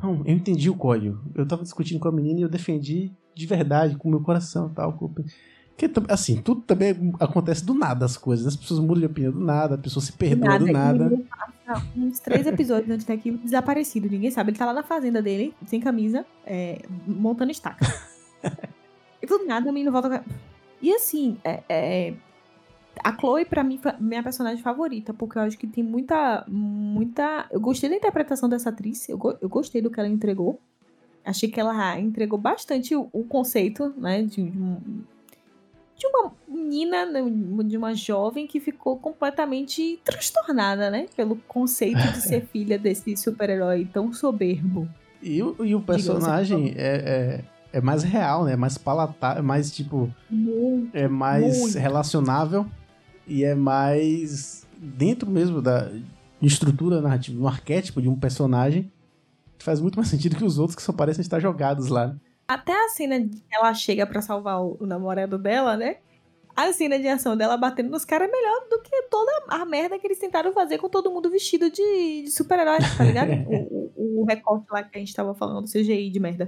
Não, eu entendi o código. Eu tava discutindo com a menina e eu defendi de verdade, com o meu coração e tal. com- Porque, assim, tudo também acontece do nada as coisas. As pessoas mudam de opinião do nada, a pessoa se perdoa do nada. ele passa uns três episódios antes daquilo desaparecido. Ninguém sabe. Ele tá lá na fazenda dele, sem camisa, é, montando estaca. e do nada o menino volta. E assim, é, é, a Chloe, pra mim, foi minha personagem favorita, porque eu acho que tem muita. muita. Eu gostei da interpretação dessa atriz, eu, go- eu gostei do que ela entregou. Achei que ela entregou bastante o, o conceito, né, de, de de uma menina, né, de uma jovem que ficou completamente transtornada, né? Pelo conceito de ser filha desse super-herói tão soberbo. E, o- e o personagem é, é, é mais real, né? É mais palatável, é mais tipo. Muito, É mais muito. relacionável e é mais dentro mesmo da estrutura narrativa, um arquétipo de um personagem que faz muito mais sentido que os outros que só parecem estar jogados lá. né? Até a cena de que ela chega pra salvar o, namorado dela, né? A cena de ação dela batendo nos caras é melhor do que toda a merda que eles tentaram fazer com todo mundo vestido de, de super-herói, tá ligado? o, o, o recorte lá que a gente tava falando, do CGI de merda.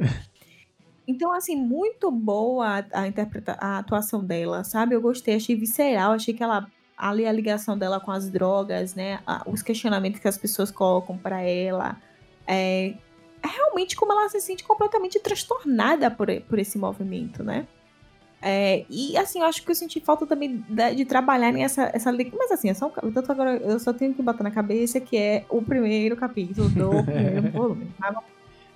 Então, assim, muito boa a, a, interpreta a atuação dela, sabe? Eu gostei, achei visceral, achei que ela. Ali a ligação dela com as drogas, né? a- os questionamentos que as pessoas colocam pra ela. É, é realmente como ela se sente completamente transtornada por, por esse movimento, né? É, e assim, eu acho que eu senti falta também de trabalhar nessa essa li- Mas assim, é só um, tanto agora eu só tenho que botar na cabeça que é o primeiro capítulo do primeiro volume. tá?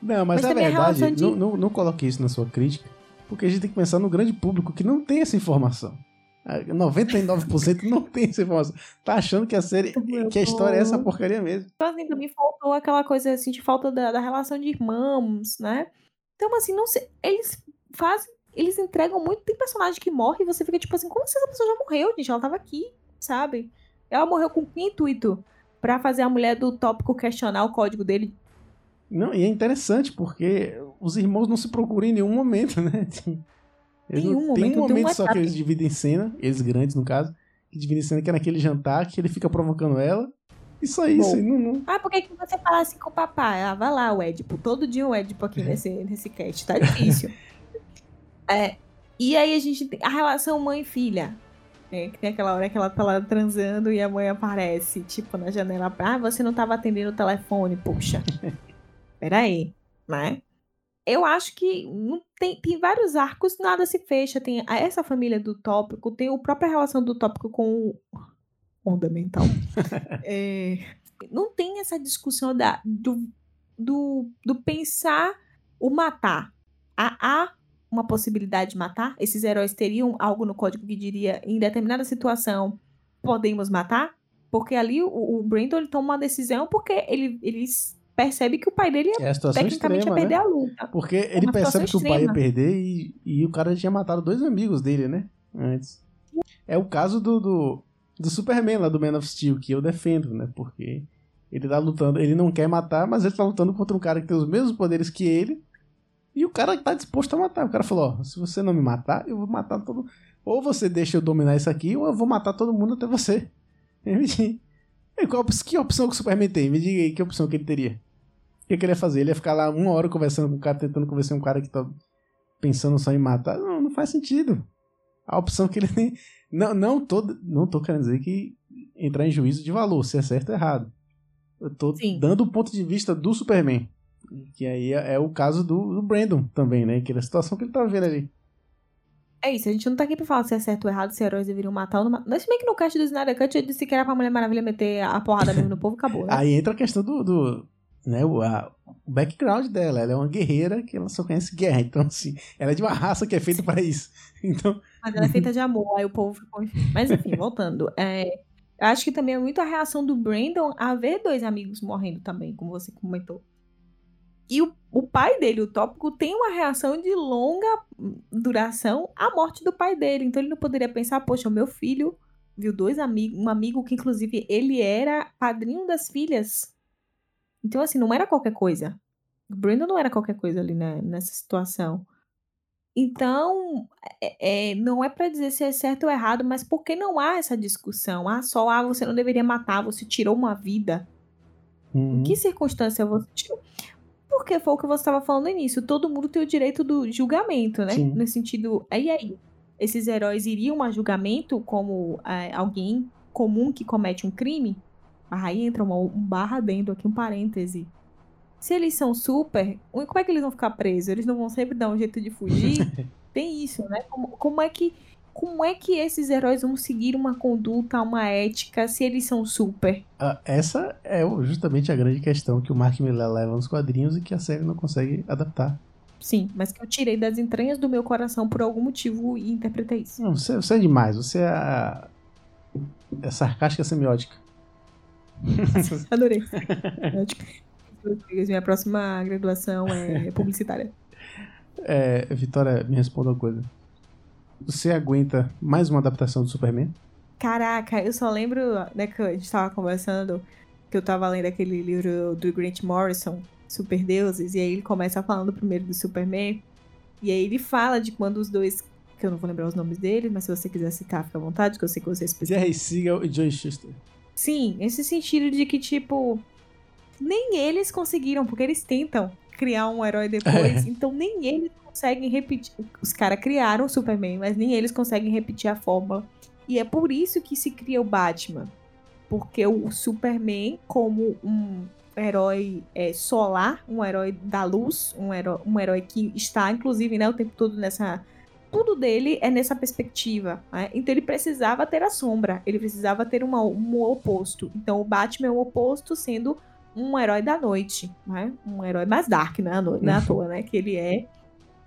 Não, mas, Mas na também a verdade, de- não, não, não coloque isso na sua crítica, porque a gente tem que pensar no grande público que não tem essa informação. Ah, 99% não tem essa informação. Tá achando que a série, que a história é essa porcaria mesmo. Então, assim, também faltou aquela coisa, assim, de falta da, da relação de irmãos, né? Então, assim, não sei. Eles fazem. Eles entregam muito. Tem personagem que morre e você fica tipo assim, como se essa pessoa já morreu, gente? Ela tava aqui, sabe? Ela morreu com que intuito? Pra fazer a mulher do tópico questionar o código dele. Não, e é interessante porque os irmãos não se procuram em nenhum momento, né? Eles Nenhum não, tem momento, um tem um momento só que eles dividem cena, eles grandes no caso, que dividem cena que é naquele jantar que ele fica provocando ela. Isso aí, isso aí não, não- Ah, por que, que você fala assim com o papai? Ah, vai lá, o Edipo. Todo dia o Edipo aqui nesse, nesse cast. Tá difícil. é, e aí a gente tem a relação mãe-filha. né, que tem aquela hora que ela tá lá transando e a mãe aparece, tipo, na janela. Ah, você não tava atendendo o telefone, puxa. Peraí, né? Eu acho que tem, tem vários arcos, nada se fecha. Tem essa família do tópico, tem a própria relação do tópico com o fundamental. É, não tem essa discussão da, do, do, do pensar o matar. Há, há uma possibilidade de matar? Esses heróis teriam algo no código que diria, em determinada situação, podemos matar? Porque ali o, o Brandon ele toma uma decisão porque ele, ele percebe que o pai dele É a situação tecnicamente extrema, ia perder né? a luta. Porque É ele percebe que o pai ia perder e, e o cara tinha matado dois amigos dele, né? Antes. É o caso do, do, do Superman lá do Man of Steel, que eu defendo, né? Porque ele tá lutando, ele não quer matar, mas ele tá lutando contra um cara que tem os mesmos poderes que ele. E o cara tá disposto a matar. O cara falou: Ó, se você não me matar, eu vou matar todo Ou você deixa eu dominar isso aqui, ou eu vou matar todo mundo até você. E qual, que opção que o Superman tem? Me diga aí que opção que ele teria. O que, que ele ia fazer? Ele ia ficar lá uma hora conversando com o cara, tentando convencer um cara que tá pensando só em matar? Não, não faz sentido. A opção que ele tem. Não, não, tô, não tô querendo dizer que entrar em juízo de valor, se é certo ou errado. Eu tô dando o ponto de vista do Superman. Que aí é, é o caso do, do Brandon também, né? Que era a situação que ele tava vendo ali. É isso, a gente não tá aqui pra falar se é certo ou errado, se heróis deveriam matar ou não matar. Mas se bem que no cast do Snyder Cut eu disse que era pra Mulher Maravilha meter a porrada mesmo no povo e acabou, né? Aí entra a questão do, do né, o, a- o background dela. Ela é uma guerreira que ela só conhece guerra. Então, assim, ela é de uma raça que é feita para isso. Então, Mas ela é feita de amor, aí o povo ficou. Mas enfim, voltando. É, acho que também é muito a reação do Brandon a ver dois amigos morrendo também, como você comentou. E o, o pai dele, o tópico, tem uma reação de longa duração à morte do pai dele. Então ele não poderia pensar, poxa, o meu filho viu dois amigos, um amigo que inclusive ele era padrinho das filhas. Então assim, não era qualquer coisa. O Brandon não era qualquer coisa ali né, nessa situação. Então, é, é, não é para dizer se é certo ou errado, mas por que não há essa discussão? Ah, só ah, você não deveria matar, você tirou uma vida. Uhum. Em que circunstância você tirou? Porque foi o que você estava falando no início. Todo mundo tem o direito do julgamento, né? Sim. No sentido. Aí aí. Esses heróis iriam a julgamento como é, alguém comum que comete um crime? Aí entra uma- um barra dentro aqui, um parêntese. Se eles são super, como é que eles vão ficar presos? Eles não vão sempre dar um jeito de fugir? Tem isso, né? Como, como é que como é que esses heróis vão seguir uma conduta, uma ética, se eles são super? Ah, Essa é justamente a grande questão que o Mark Millar leva nos quadrinhos e que a série não consegue adaptar. Sim, mas que eu tirei das entranhas do meu coração por algum motivo e interpretei isso. Não, você, você é demais, você é, é sarcástica semiótica. Adorei. Minha próxima graduação é publicitária. É, Vitória, me responda uma coisa. Você aguenta mais uma adaptação do Superman? Caraca, eu só lembro, né, que a gente tava conversando, que eu tava lendo aquele livro do Grant Morrison, Super Deuses, e aí ele começa falando primeiro do Superman, e aí ele fala de quando os dois, que eu não vou lembrar os nomes deles, mas se você quiser citar, fica à vontade, que eu sei que vocês precisam. Jerry Siegel e Joe Shuster. Sim, nesse sentido de que, tipo, nem eles conseguiram, porque eles tentam criar um herói depois, então nem eles conseguem repetir. Os caras criaram o Superman, mas nem eles conseguem repetir a fórmula. E é por isso que se cria o Batman. Porque o Superman, como um herói é, solar, um herói da luz, um herói, um herói que está, inclusive, né, o tempo todo nessa. Tudo dele é nessa perspectiva. né? Então ele precisava ter a sombra, ele precisava ter uma, um oposto. Então o Batman é o oposto, sendo um herói da noite, né? Um herói mais dark, né? Não é à toa, né? Que ele é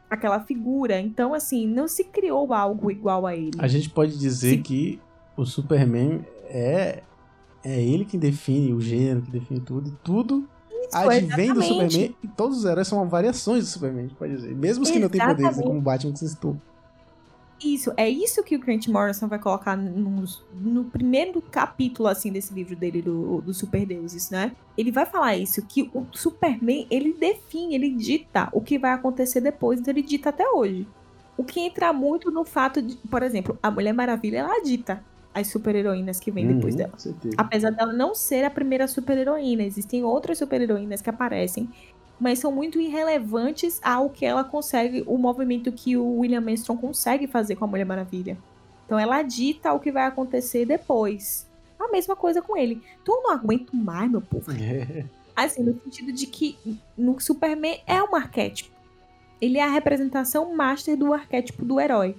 aquela figura. Então, assim, não se criou algo igual a ele. A gente pode dizer Sim. que o Superman é, é ele que define o gênero, que define tudo. E tudo advém do. Superman. E todos os heróis são variações do Superman, a gente pode dizer. Mesmo os que não têm poderes, Exatamente. como o Batman que você citou. Isso, é isso que o Grant Morrison vai colocar nos- no primeiro capítulo, assim, desse livro dele, do, do Super Deuses, né? Ele vai falar isso, que o Superman, ele define, ele dita o que vai acontecer depois, então ele dita até hoje. O que entra muito no fato de, por exemplo, a Mulher Maravilha, ela dita as super-heroínas que vêm depois Uhum, dela. com certeza. Apesar dela não ser a primeira super-heroína, existem outras super-heroínas que aparecem, mas são muito irrelevantes ao que ela consegue, o movimento que o William Armstrong consegue fazer com a Mulher Maravilha. Então ela dita o que vai acontecer depois. A mesma coisa com ele. Então eu não aguento mais, meu povo. Assim, no sentido de que no Superman é um arquétipo. Ele é a representação master do arquétipo do herói.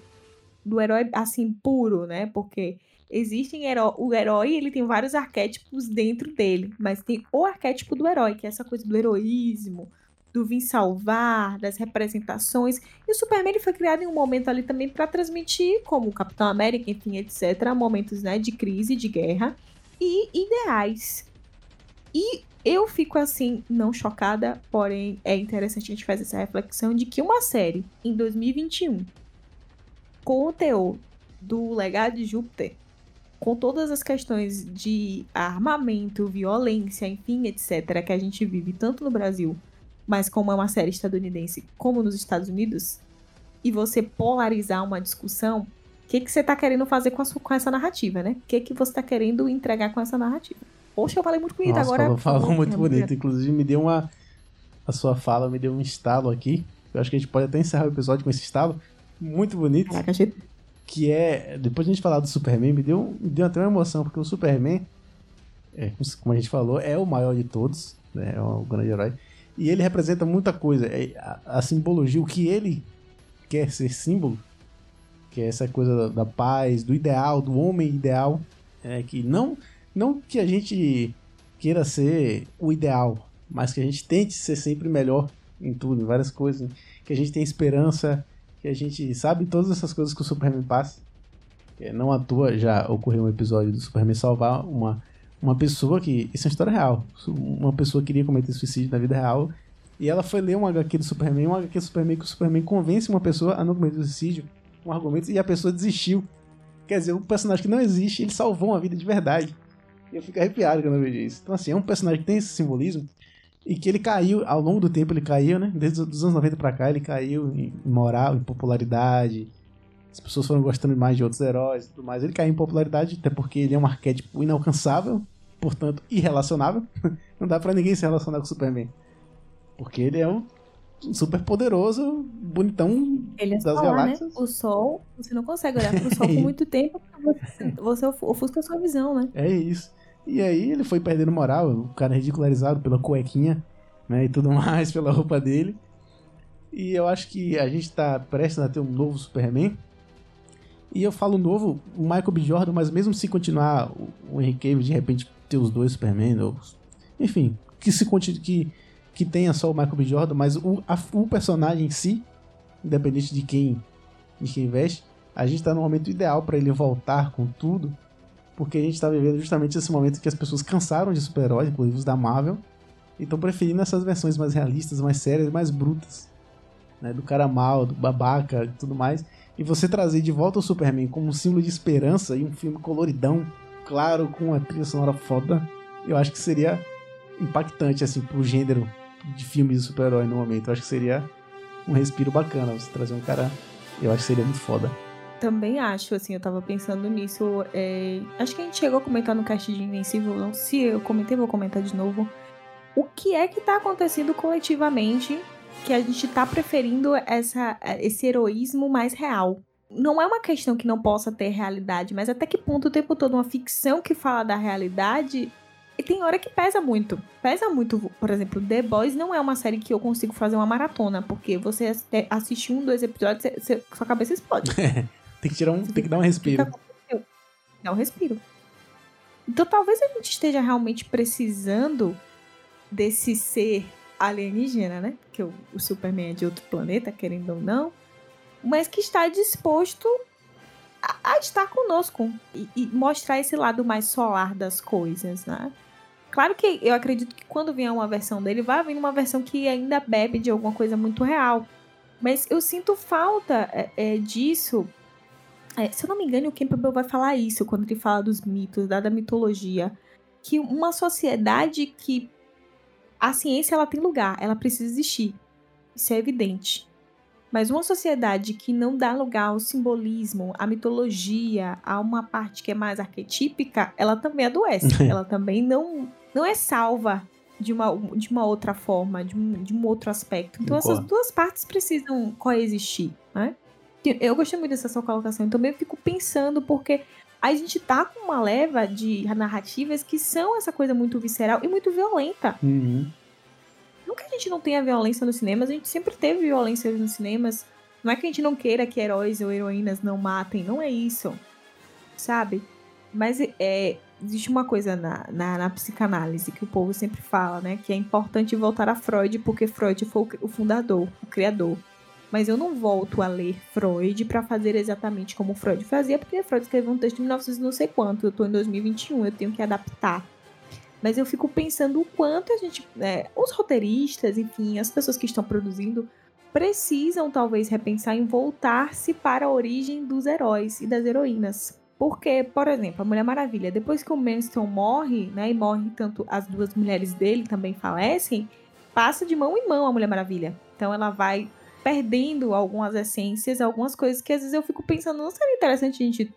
Do herói, assim, puro, né? Porque existem heró o herói, ele tem vários arquétipos dentro dele, mas tem o arquétipo do herói, que é essa coisa do heroísmo, do vir salvar, das representações. E o Superman ele foi criado em um momento ali também para transmitir, como o Capitão América, enfim, etc, momentos, né, de crise, de guerra e ideais. E eu fico assim, não chocada, porém é interessante a gente fazer essa reflexão de que uma série em 2021 com o teor do legado de Júpiter, com todas as questões de armamento, violência, enfim, etc., que a gente vive tanto no Brasil, mas como é uma série estadunidense, como nos Estados Unidos, e você polarizar uma discussão, o que, que você está querendo fazer com, a com essa narrativa, né? O que, que você está querendo entregar com essa narrativa? Poxa, eu falei muito bonito Nossa, agora. falou, falou muito É, bonito. Inclusive, me deu uma. A sua fala me deu um estalo aqui. Eu acho que a gente pode até encerrar o episódio com esse estalo. Muito bonito. Caraca, achei Que é. Depois de a gente falar do Superman, me deu, me deu até uma emoção, porque o Superman, é, como a gente falou, é o maior de todos. Né, é um grande herói. E ele representa muita coisa. É, a, a simbologia, o que ele quer ser símbolo, que é essa coisa da, da paz, do ideal, do homem ideal. É, que não, não que a gente queira ser o ideal, mas que a gente tente ser sempre melhor em tudo, em várias coisas. Que a gente tem esperança, que a gente sabe todas essas coisas que o Superman passa. É, não à toa já ocorreu um episódio do Superman salvar uma, uma pessoa que. Isso é uma história real. Uma pessoa queria cometer suicídio na vida real. E ela foi ler um HQ do Superman, um HQ do Superman que o Superman convence uma pessoa a não cometer suicídio, um argumento, e a pessoa desistiu. Quer dizer, um personagem que não existe, ele salvou uma vida de verdade. E eu fico arrepiado quando eu vejo isso. Então, assim, é um personagem que tem esse simbolismo E que ele caiu, ao longo do tempo ele caiu, né? Desde os anos 90 pra cá ele caiu em moral, em popularidade. As pessoas foram gostando mais de outros heróis e tudo mais. Ele caiu em popularidade, até porque ele é um arquétipo inalcançável, portanto, irrelacionável. Não dá pra ninguém se relacionar com o Superman. Porque ele é um super poderoso, bonitão Ele é das solar, né? galáxias. O sol, você não consegue olhar pro sol por muito tempo, porque você, você ofusca a sua visão, né? É isso. E aí ele foi perdendo moral, o cara ridicularizado pela cuequinha, né, e tudo mais, pela roupa dele. E eu acho que a gente tá prestes a ter um novo Superman. E eu falo novo, o Michael B. Jordan, mas mesmo se continuar o- Henry Cavill de repente ter os dois Superman, ou, enfim, que se continue, que, que tenha só o Michael B. Jordan, mas o, a- o personagem em si, independente de quem, de quem veste, a gente tá no momento ideal para ele voltar com tudo porque a gente tá vivendo justamente esse momento que as pessoas cansaram de super-heróis, inclusive os da Marvel, e estão preferindo essas versões mais realistas, mais sérias, mais brutas. Né? Do cara mal, do babaca e tudo mais. E você trazer de volta o Superman como um símbolo de esperança e um filme coloridão, claro, com uma trilha sonora foda, eu acho que seria impactante, assim, pro gênero de filmes de super-herói no momento. Eu acho que seria um respiro bacana você trazer um cara. Eu acho que seria muito foda. Também acho, assim, eu tava pensando nisso. é, Acho que a gente chegou a comentar no cast de Invencível, não se eu comentei, vou comentar de novo. O que é que tá acontecendo coletivamente que a gente tá preferindo essa, esse heroísmo mais real? Não é uma questão que não possa ter realidade, mas até que ponto o tempo todo uma ficção que fala da realidade e tem hora que pesa muito. Pesa muito, por exemplo, The Boys não é uma série que eu consigo fazer uma maratona, porque você ass- assiste um, dois episódios, você- você- sua cabeça explode. Tem que tirar um. Tem que dar um respiro. Dá um respiro. Então talvez a gente esteja realmente precisando desse ser alienígena, né? Que o, o Superman é de outro planeta, querendo ou não. Mas que está disposto a, a estar conosco e, e mostrar esse lado mais solar das coisas, né? Claro que eu acredito que quando vier uma versão dele, vai vir uma versão que ainda bebe de alguma coisa muito real. Mas eu sinto falta é, é, disso é, se eu não me engano, o Campbell vai falar isso quando ele fala dos mitos, da, da mitologia. Que uma sociedade que a ciência ela tem lugar, ela precisa existir. Isso é evidente. Mas uma sociedade que não dá lugar ao simbolismo, à mitologia, a uma parte que é mais arquetípica, ela também adoece. ela também não, não é salva de uma, de uma outra forma, de um, de um outro aspecto. Então essas Concordo. duas partes precisam coexistir, né? Eu gostei muito dessa sua colocação. Então, eu fico pensando, porque a gente tá com uma leva de narrativas que são essa coisa muito visceral e muito violenta. Uhum. Não que a gente não tenha violência nos cinemas, a gente sempre teve violência nos cinemas. Não é que a gente não queira que heróis ou heroínas não matem, não é isso. Sabe? Mas é, existe uma coisa na, na, na psicanálise que o povo sempre fala, né? Que é importante voltar a Freud, porque Freud foi o, o fundador, o criador. Mas eu não volto a ler Freud para fazer exatamente como Freud fazia, porque Freud escreveu um texto em 1900 não sei quanto, eu tô em 2021, eu tenho que adaptar. Mas eu fico pensando o quanto a gente, né, os roteiristas, enfim, as pessoas que estão produzindo, precisam talvez repensar em voltar-se para a origem dos heróis e das heroínas. Porque, por exemplo, a Mulher Maravilha, depois que o Manston morre, né, e morre tanto as duas mulheres dele também falecem, passa de mão em mão a Mulher Maravilha. Então ela vai perdendo algumas essências, algumas coisas que às vezes eu fico pensando, não seria interessante a gente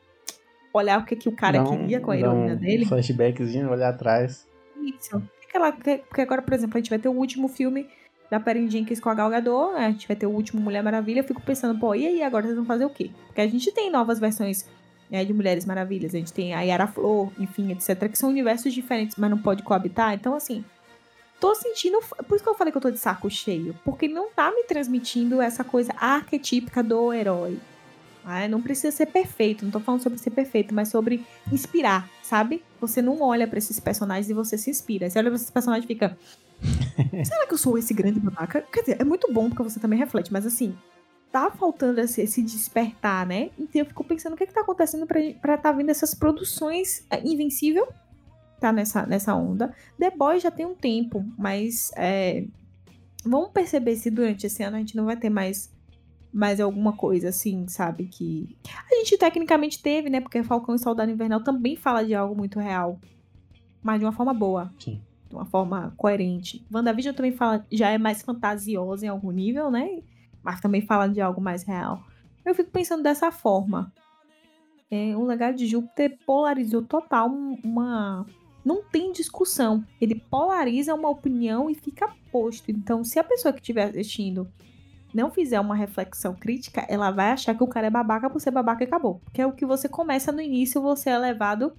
olhar o que, que o cara um- queria com a heroína um dele? flashbackzinho, olhar atrás. Isso. Porque agora, por exemplo, a gente vai ter o último filme da Perry Jenkins com a Gal Gadot, né? a gente vai ter o último Mulher Maravilha, eu fico pensando, pô, e aí agora vocês vão fazer o quê? Porque a gente tem novas versões né, de Mulheres Maravilhas, a gente tem a Yara Flor, enfim, etc, que são universos diferentes, mas não pode coabitar, então assim, tô sentindo, por isso que eu falei que eu tô de saco cheio, porque não tá me transmitindo essa coisa arquetípica do herói. né? não precisa ser perfeito, não tô falando sobre ser perfeito, mas sobre inspirar, sabe? Você não olha pra esses personagens e você se inspira. Você olha pra esses personagens e fica. Será que eu sou esse grande babaca? Quer dizer, é muito bom porque você também reflete, mas assim, tá faltando esse, esse despertar, né? Então eu fico pensando o que, que tá acontecendo pra, pra tá vindo essas produções. É, Invencível tá nessa, nessa onda. The Boys já tem um tempo, mas é, vamos perceber se durante esse ano a gente não vai ter mais mais alguma coisa assim, sabe? Que a gente tecnicamente teve, né? Porque Falcão e Soldado Invernal também fala de algo muito real. Mas de uma forma boa. Sim. de uma forma coerente. WandaVision também fala, já é mais fantasiosa em algum nível, né? Mas também fala de algo mais real. Eu fico pensando dessa forma. É, o legado de Júpiter polarizou total uma. Não tem discussão. Ele polariza uma opinião e fica posto. Então, se a pessoa que estiver assistindo não fizer uma reflexão crítica, ela vai achar que o cara é babaca por ser babaca e acabou. Porque é o que você começa no início, você é levado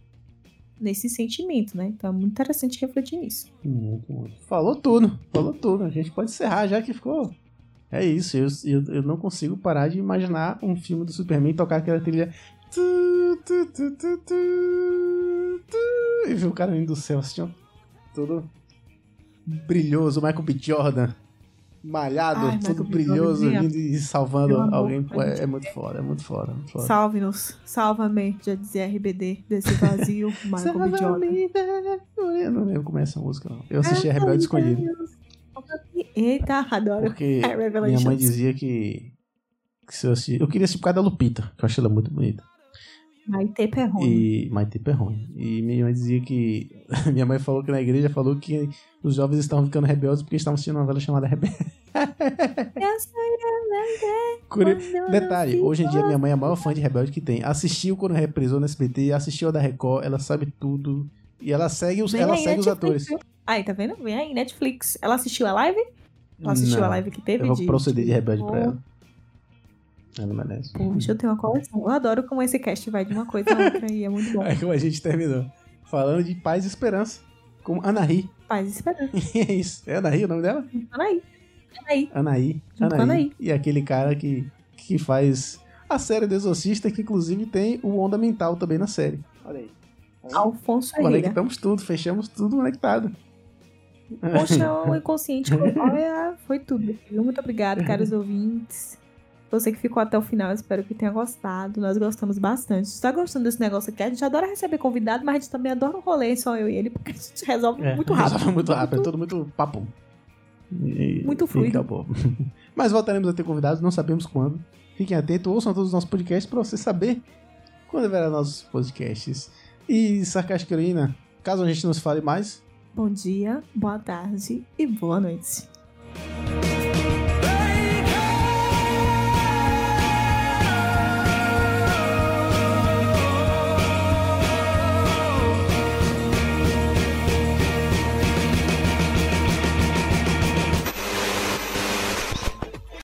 nesse sentimento, né? Então é muito interessante refletir nisso. Muito, muito. Falou tudo, falou tudo. A gente pode encerrar já que ficou. É isso, eu, eu, eu não consigo parar de imaginar um filme do Superman tocar aquela trilha. Tu, tu, tu, tu, e ver o cara vindo do céu assim, ó. Todo brilhoso, Michael B. Jordan. Malhado, Ai, B. brilhoso, vindo e salvando amor, alguém. É, é muito foda, é muito foda, foda. Salve-nos, salva-me, já dizia RBD, desse vazio, Michael B. Jordan. Eu não lembro como é essa música, não. Eu assisti a Rebelde Escondido. Eita, adoro. Porque minha mãe dizia que, que se eu assistir... Eu queria assistir por causa da Lupita, que eu achei ela muito bonita. Maite Perrone. E Maite Perrone. E minha mãe dizia que... Minha mãe falou que na igreja falou que os jovens estavam ficando rebeldes porque estavam assistindo uma novela chamada Rebelde. Eu sou Curi- Detalhe, hoje em dia minha mãe é a maior fã de Rebelde que tem. Assistiu quando reprisou no SBT, assistiu a da Record, ela sabe tudo. E ela segue os, Vem ela aí, segue os atores. Aí, tá vendo? Vem aí, Netflix. Ela assistiu a live? Ela assistiu Não, a live que teve? Eu vou de- proceder de Rebelde Pô, pra ela. Ela merece. Poxa, eu tenho uma coleção. Eu adoro como esse cast vai de uma coisa a outra e é muito bom. Aí como a gente terminou. Falando de paz e esperança. Com Anaí. Paz e esperança. é isso. É Anaí o nome dela? Anaí. Anaí. Anaí. Anaí. Anaí. E aquele cara que, que faz a série do Exorcista, que inclusive tem o Onda Mental também na série. Olha aí. Alfonso Ferreira. Conectamos tudo, fechamos tudo conectado. Poxa, o inconsciente. Olha, foi tudo. Muito obrigado, caros ouvintes. Você que ficou até o final, espero que tenha gostado. Nós gostamos bastante. Se tá gostando desse negócio aqui, a gente adora receber convidado, mas a gente também adora um rolê, só eu e ele, porque a gente resolve É, muito rápido. resolve muito rápido, é tudo muito papo. E- Muito fluido. acabou. Mas voltaremos a ter convidados, não sabemos quando. Fiquem atentos, ouçam todos os nossos podcasts para você saber quando haverá nossos podcasts. E, Sarcástica Heroína, caso a gente não se fale mais, Bom dia, boa tarde e boa noite.